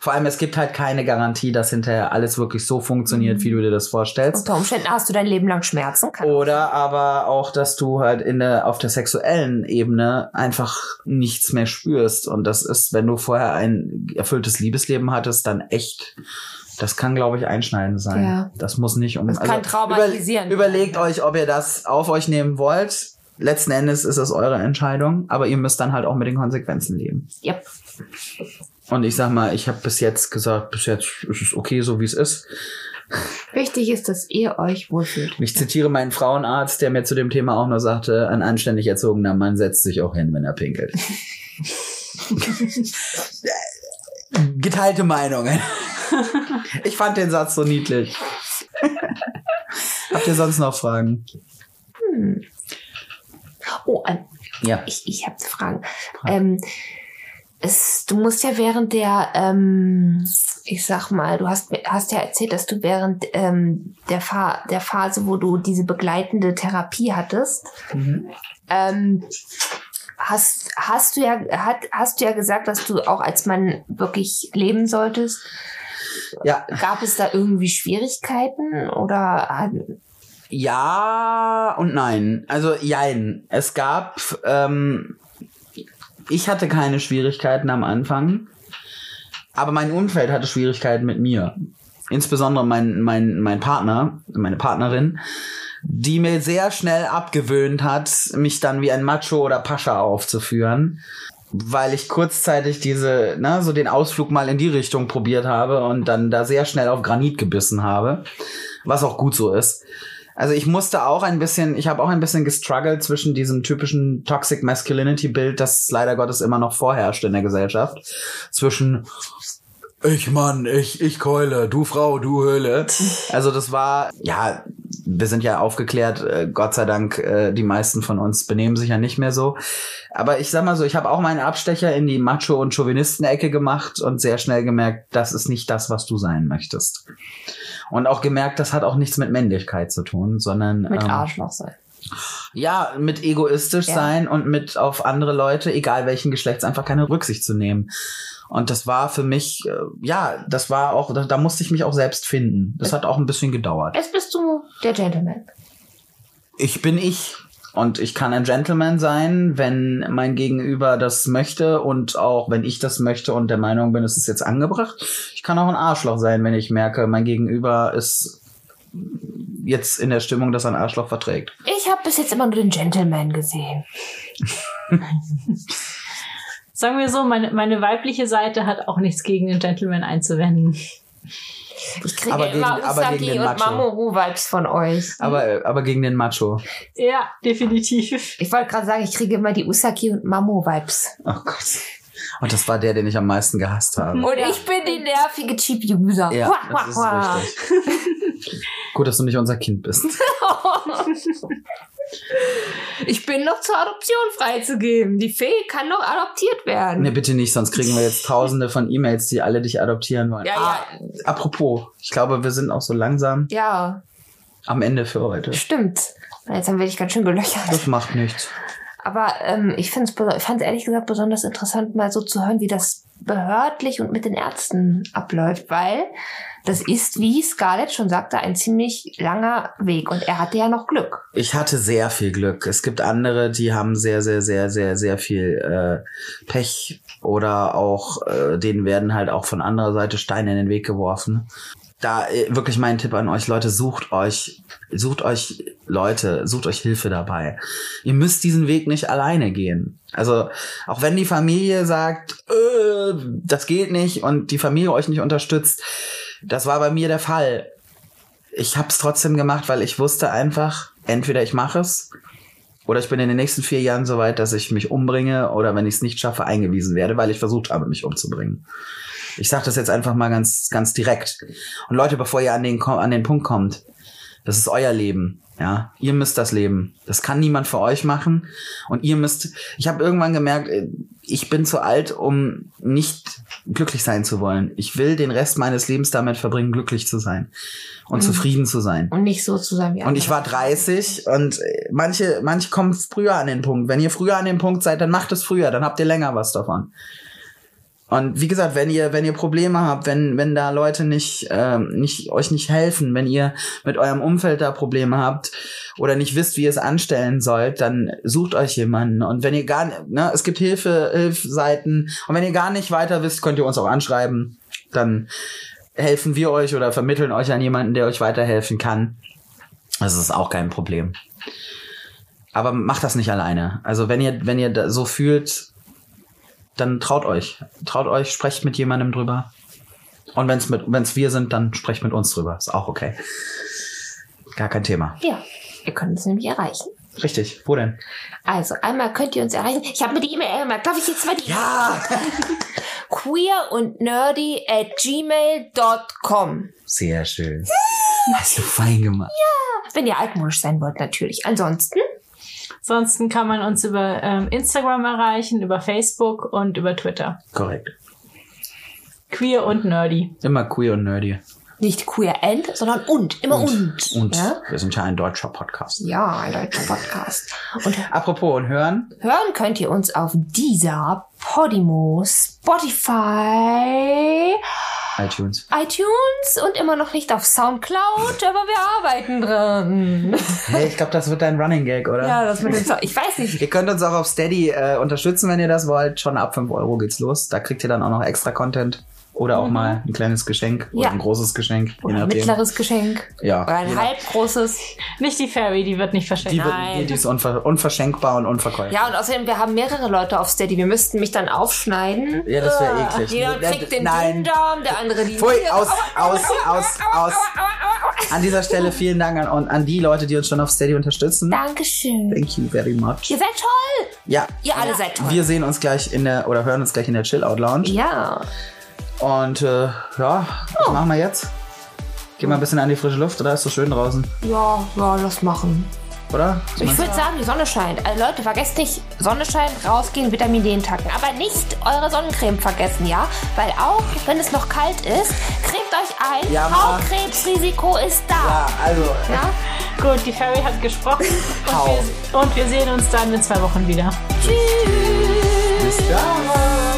Vor allem, es gibt halt keine Garantie, dass hinterher alles wirklich so funktioniert, wie du dir das vorstellst. Unter Umständen hast du dein Leben lang Schmerzen. Oder aber auch, dass du halt in der, auf der sexuellen Ebene einfach nichts mehr spürst. Und das ist, wenn du vorher ein erfülltes Liebesleben hattest, dann echt, das kann, glaube ich, einschneidend sein. Ja. Das muss nicht um. Das kann traumatisieren. Über, überlegt euch, ob ihr das auf euch nehmen wollt. Letzten Endes ist es eure Entscheidung, aber ihr müsst dann halt auch mit den Konsequenzen leben. Yep. Und ich sag mal, ich habe bis jetzt gesagt, bis jetzt ist es okay, so wie es ist. Wichtig ist, dass ihr euch wohlfühlt. Ich zitiere meinen Frauenarzt, der mir zu dem Thema auch nur sagte, ein anständig erzogener Mann setzt sich auch hin, wenn er pinkelt. Geteilte Meinungen. Ich fand den Satz so niedlich. Habt ihr sonst noch Fragen? Oh, ähm, Ja. ich, ich habe Fragen. Ähm, es, du musst ja während der, ähm, ich sag mal, du hast, hast ja erzählt, dass du während ähm, der, Fa der Phase, wo du diese begleitende Therapie hattest, ähm, hast, hast du ja, hat, hast du ja gesagt, dass du auch als Mann wirklich leben solltest. Ja. Gab es da irgendwie Schwierigkeiten oder Ja und nein. Also jein. Es gab, ähm, ich hatte keine Schwierigkeiten am Anfang, aber mein Umfeld hatte Schwierigkeiten mit mir. Insbesondere mein, mein, mein Partner, meine Partnerin, die mir sehr schnell abgewöhnt hat, mich dann wie ein Macho oder Pascha aufzuführen. Weil ich kurzzeitig diese, ne, so den Ausflug mal in die Richtung probiert habe und dann da sehr schnell auf Granit gebissen habe. Was auch gut so ist. Also ich musste auch ein bisschen, ich habe auch ein bisschen gestruggelt zwischen diesem typischen Toxic Masculinity Bild, das leider Gottes immer noch vorherrscht in der Gesellschaft. Zwischen ich Mann, ich, ich Keule, du Frau, du Höhle. Also das war, ja, wir sind ja aufgeklärt, äh, Gott sei Dank, äh, die meisten von uns benehmen sich ja nicht mehr so. Aber ich sag mal so, ich habe auch meinen Abstecher in die Macho- und Chauvinistenecke gemacht und sehr schnell gemerkt, das ist nicht das, was du sein möchtest. Und auch gemerkt, das hat auch nichts mit Männlichkeit zu tun, sondern Mit ähm, Arschloch sein. ja, mit egoistisch Ja. sein und mit auf andere Leute, egal welchen Geschlechts, einfach keine Rücksicht zu nehmen. Und das war für mich, äh, ja, das war auch, da, da musste ich mich auch selbst finden. Das hat auch ein bisschen gedauert. Jetzt bist du der Gentleman. Ich bin ich. Und ich kann ein Gentleman sein, wenn mein Gegenüber das möchte und auch wenn ich das möchte und der Meinung bin, es ist jetzt angebracht. Ich kann auch ein Arschloch sein, wenn ich merke, mein Gegenüber ist jetzt in der Stimmung, dass er ein Arschloch verträgt. Ich habe bis jetzt immer nur den Gentleman gesehen. Sagen wir so, meine, meine weibliche Seite hat auch nichts gegen den Gentleman einzuwenden. Ich kriege Aber immer gegen- aber gegen Usagi und. Mamoru-Vibes von euch. Aber, aber gegen den Macho. Ja, definitiv. Ich wollte gerade sagen, ich kriege immer die Usaki und Mamo-Vibes. Oh Gott. Und das war der, den ich am meisten gehasst habe. Und ich bin die nervige Cheap-User. Ja, das ist richtig. Gut, dass du nicht unser Kind bist. Ich bin noch zur Adoption freizugeben. Die Fee kann noch adoptiert werden. Nee, bitte nicht, sonst kriegen wir jetzt tausende von E-Mails, die alle dich adoptieren wollen. Ja, ah, Apropos, ich glaube, wir sind auch so langsam Ja, am Ende für heute. stimmt. Jetzt haben wir dich ganz schön gelöchert. Das macht nichts. Aber ähm, ich finde es fand ehrlich gesagt besonders interessant, mal so zu hören, wie das behördlich und mit den Ärzten abläuft, weil das ist, wie Scarlett schon sagte, ein ziemlich langer Weg und er hatte ja noch Glück. Ich hatte sehr viel Glück. Es gibt andere, die haben sehr, sehr, sehr, sehr, sehr viel äh, Pech oder auch äh, denen werden halt auch von anderer Seite Steine in den Weg geworfen. Da äh, wirklich mein Tipp an euch, Leute, sucht euch, sucht euch Leute, sucht euch Hilfe dabei. Ihr müsst diesen Weg nicht alleine gehen. Also auch wenn die Familie sagt, äh, das geht nicht und die Familie euch nicht unterstützt, das war bei mir der Fall. Ich habe es trotzdem gemacht, weil ich wusste einfach, entweder ich mache es oder ich bin in den nächsten vier Jahren so weit, dass ich mich umbringe oder wenn ich es nicht schaffe, eingewiesen werde, weil ich versucht habe, mich umzubringen. Ich sage das jetzt einfach mal ganz, ganz direkt. Und Leute, bevor ihr an den, an den Punkt kommt, das ist euer Leben. Ja, ihr müsst das leben. Das kann niemand für euch machen. Und ihr müsst. Ich habe irgendwann gemerkt, äh, ich bin zu alt, um nicht glücklich sein zu wollen. Ich will den Rest meines Lebens damit verbringen, glücklich zu sein und zufrieden zu sein. Und nicht so zu sein wie Und ich war 30 und äh, manche, manche kommen früher an den Punkt. Wenn ihr früher an dem Punkt seid, dann macht es früher, dann habt ihr länger was davon. Und wie gesagt, wenn ihr, wenn ihr Probleme habt, wenn, wenn da Leute nicht, ähm, nicht, euch nicht helfen, wenn ihr mit eurem Umfeld da Probleme habt oder nicht wisst, wie ihr es anstellen sollt, dann sucht euch jemanden. Und wenn ihr gar, ne, es gibt Hilfe, Hilfseiten. Und wenn ihr gar nicht weiter wisst, könnt ihr uns auch anschreiben. Dann helfen wir euch oder vermitteln euch an jemanden, der euch weiterhelfen kann. Das ist auch kein Problem. Aber macht das nicht alleine. Also wenn ihr, wenn ihr so fühlt, dann traut euch. Traut euch, sprecht mit jemandem drüber. Und wenn es mit, wenn's wir sind, dann sprecht mit uns drüber. Ist auch okay. Gar kein Thema. Ja, ihr könnt uns nämlich erreichen. Richtig. Wo denn? Also, einmal könnt ihr uns erreichen. Ich habe mir die E-Mail gemacht. Darf ich jetzt mal die Ja! queer und nerdy at gmail.com. Sehr schön. Hast du fein gemacht. Wenn ihr altmodisch sein wollt, natürlich. Ansonsten, Ansonsten kann man uns über ähm, Instagram erreichen, über Facebook und über Twitter. Korrekt. Queer und nerdy. Immer queer und nerdy. nicht queer and, sondern und. Immer und. Und Ja? wir sind ja ein deutscher Podcast. ja, ein deutscher Podcast. Und Apropos und hören. hören könnt ihr uns auf dieser Podimo, Spotify, iTunes. iTunes und immer noch nicht auf Soundcloud, aber wir arbeiten dran. Hey, ich glaube, das wird dein Running Gag, oder? Ja, das mit dem Sound. Ich weiß nicht. Ihr könnt uns auch auf Steady äh, unterstützen, wenn ihr das wollt. Schon ab 5 Euro geht's los. Da kriegt ihr dann auch noch extra Content Oder auch mal ein kleines Geschenk oder Ja. ein großes Geschenk, Oder ein mittleres Geschenk. Ja. Oder ein je nach- halb großes. Nicht die Fairy, die wird nicht verschenkt. Die, wird, Nein. die, ist unver unverschenkbar und unverkäuflich. Ja, und außerdem, wir haben mehrere Leute auf Steady. Wir müssten mich dann aufschneiden. Ja, das wäre eklig. Jeder kriegt den Nein. Darm, der andere die Pfui, aus, aus, aus, aus. An dieser Stelle vielen Dank an, an die Leute, die uns schon auf Steady unterstützen. Dankeschön. Thank you very much. Ihr seid toll. Ja, Ihr alle seid toll. wir sehen uns gleich in der, oder hören uns gleich in der Chill Out Lounge. ja. Und äh, ja, was machen wir jetzt? Gehen wir ein bisschen an die frische Luft, oder ist so schön draußen? Ja, ja, lass machen. Oder? Ich würde sagen, die Sonne scheint. Also Leute, vergesst nicht, Sonne scheint, rausgehen, Vitamin D tanken. Aber nicht eure Sonnencreme vergessen, ja? Weil auch, wenn es noch kalt ist, cremt euch ein. Ja. Hautkrebsrisiko ist da. Ja, also. Ja? Gut, die Fairy hat gesprochen. Und wir, und wir sehen uns dann in zwei Wochen wieder. Tschüss. Bis dann.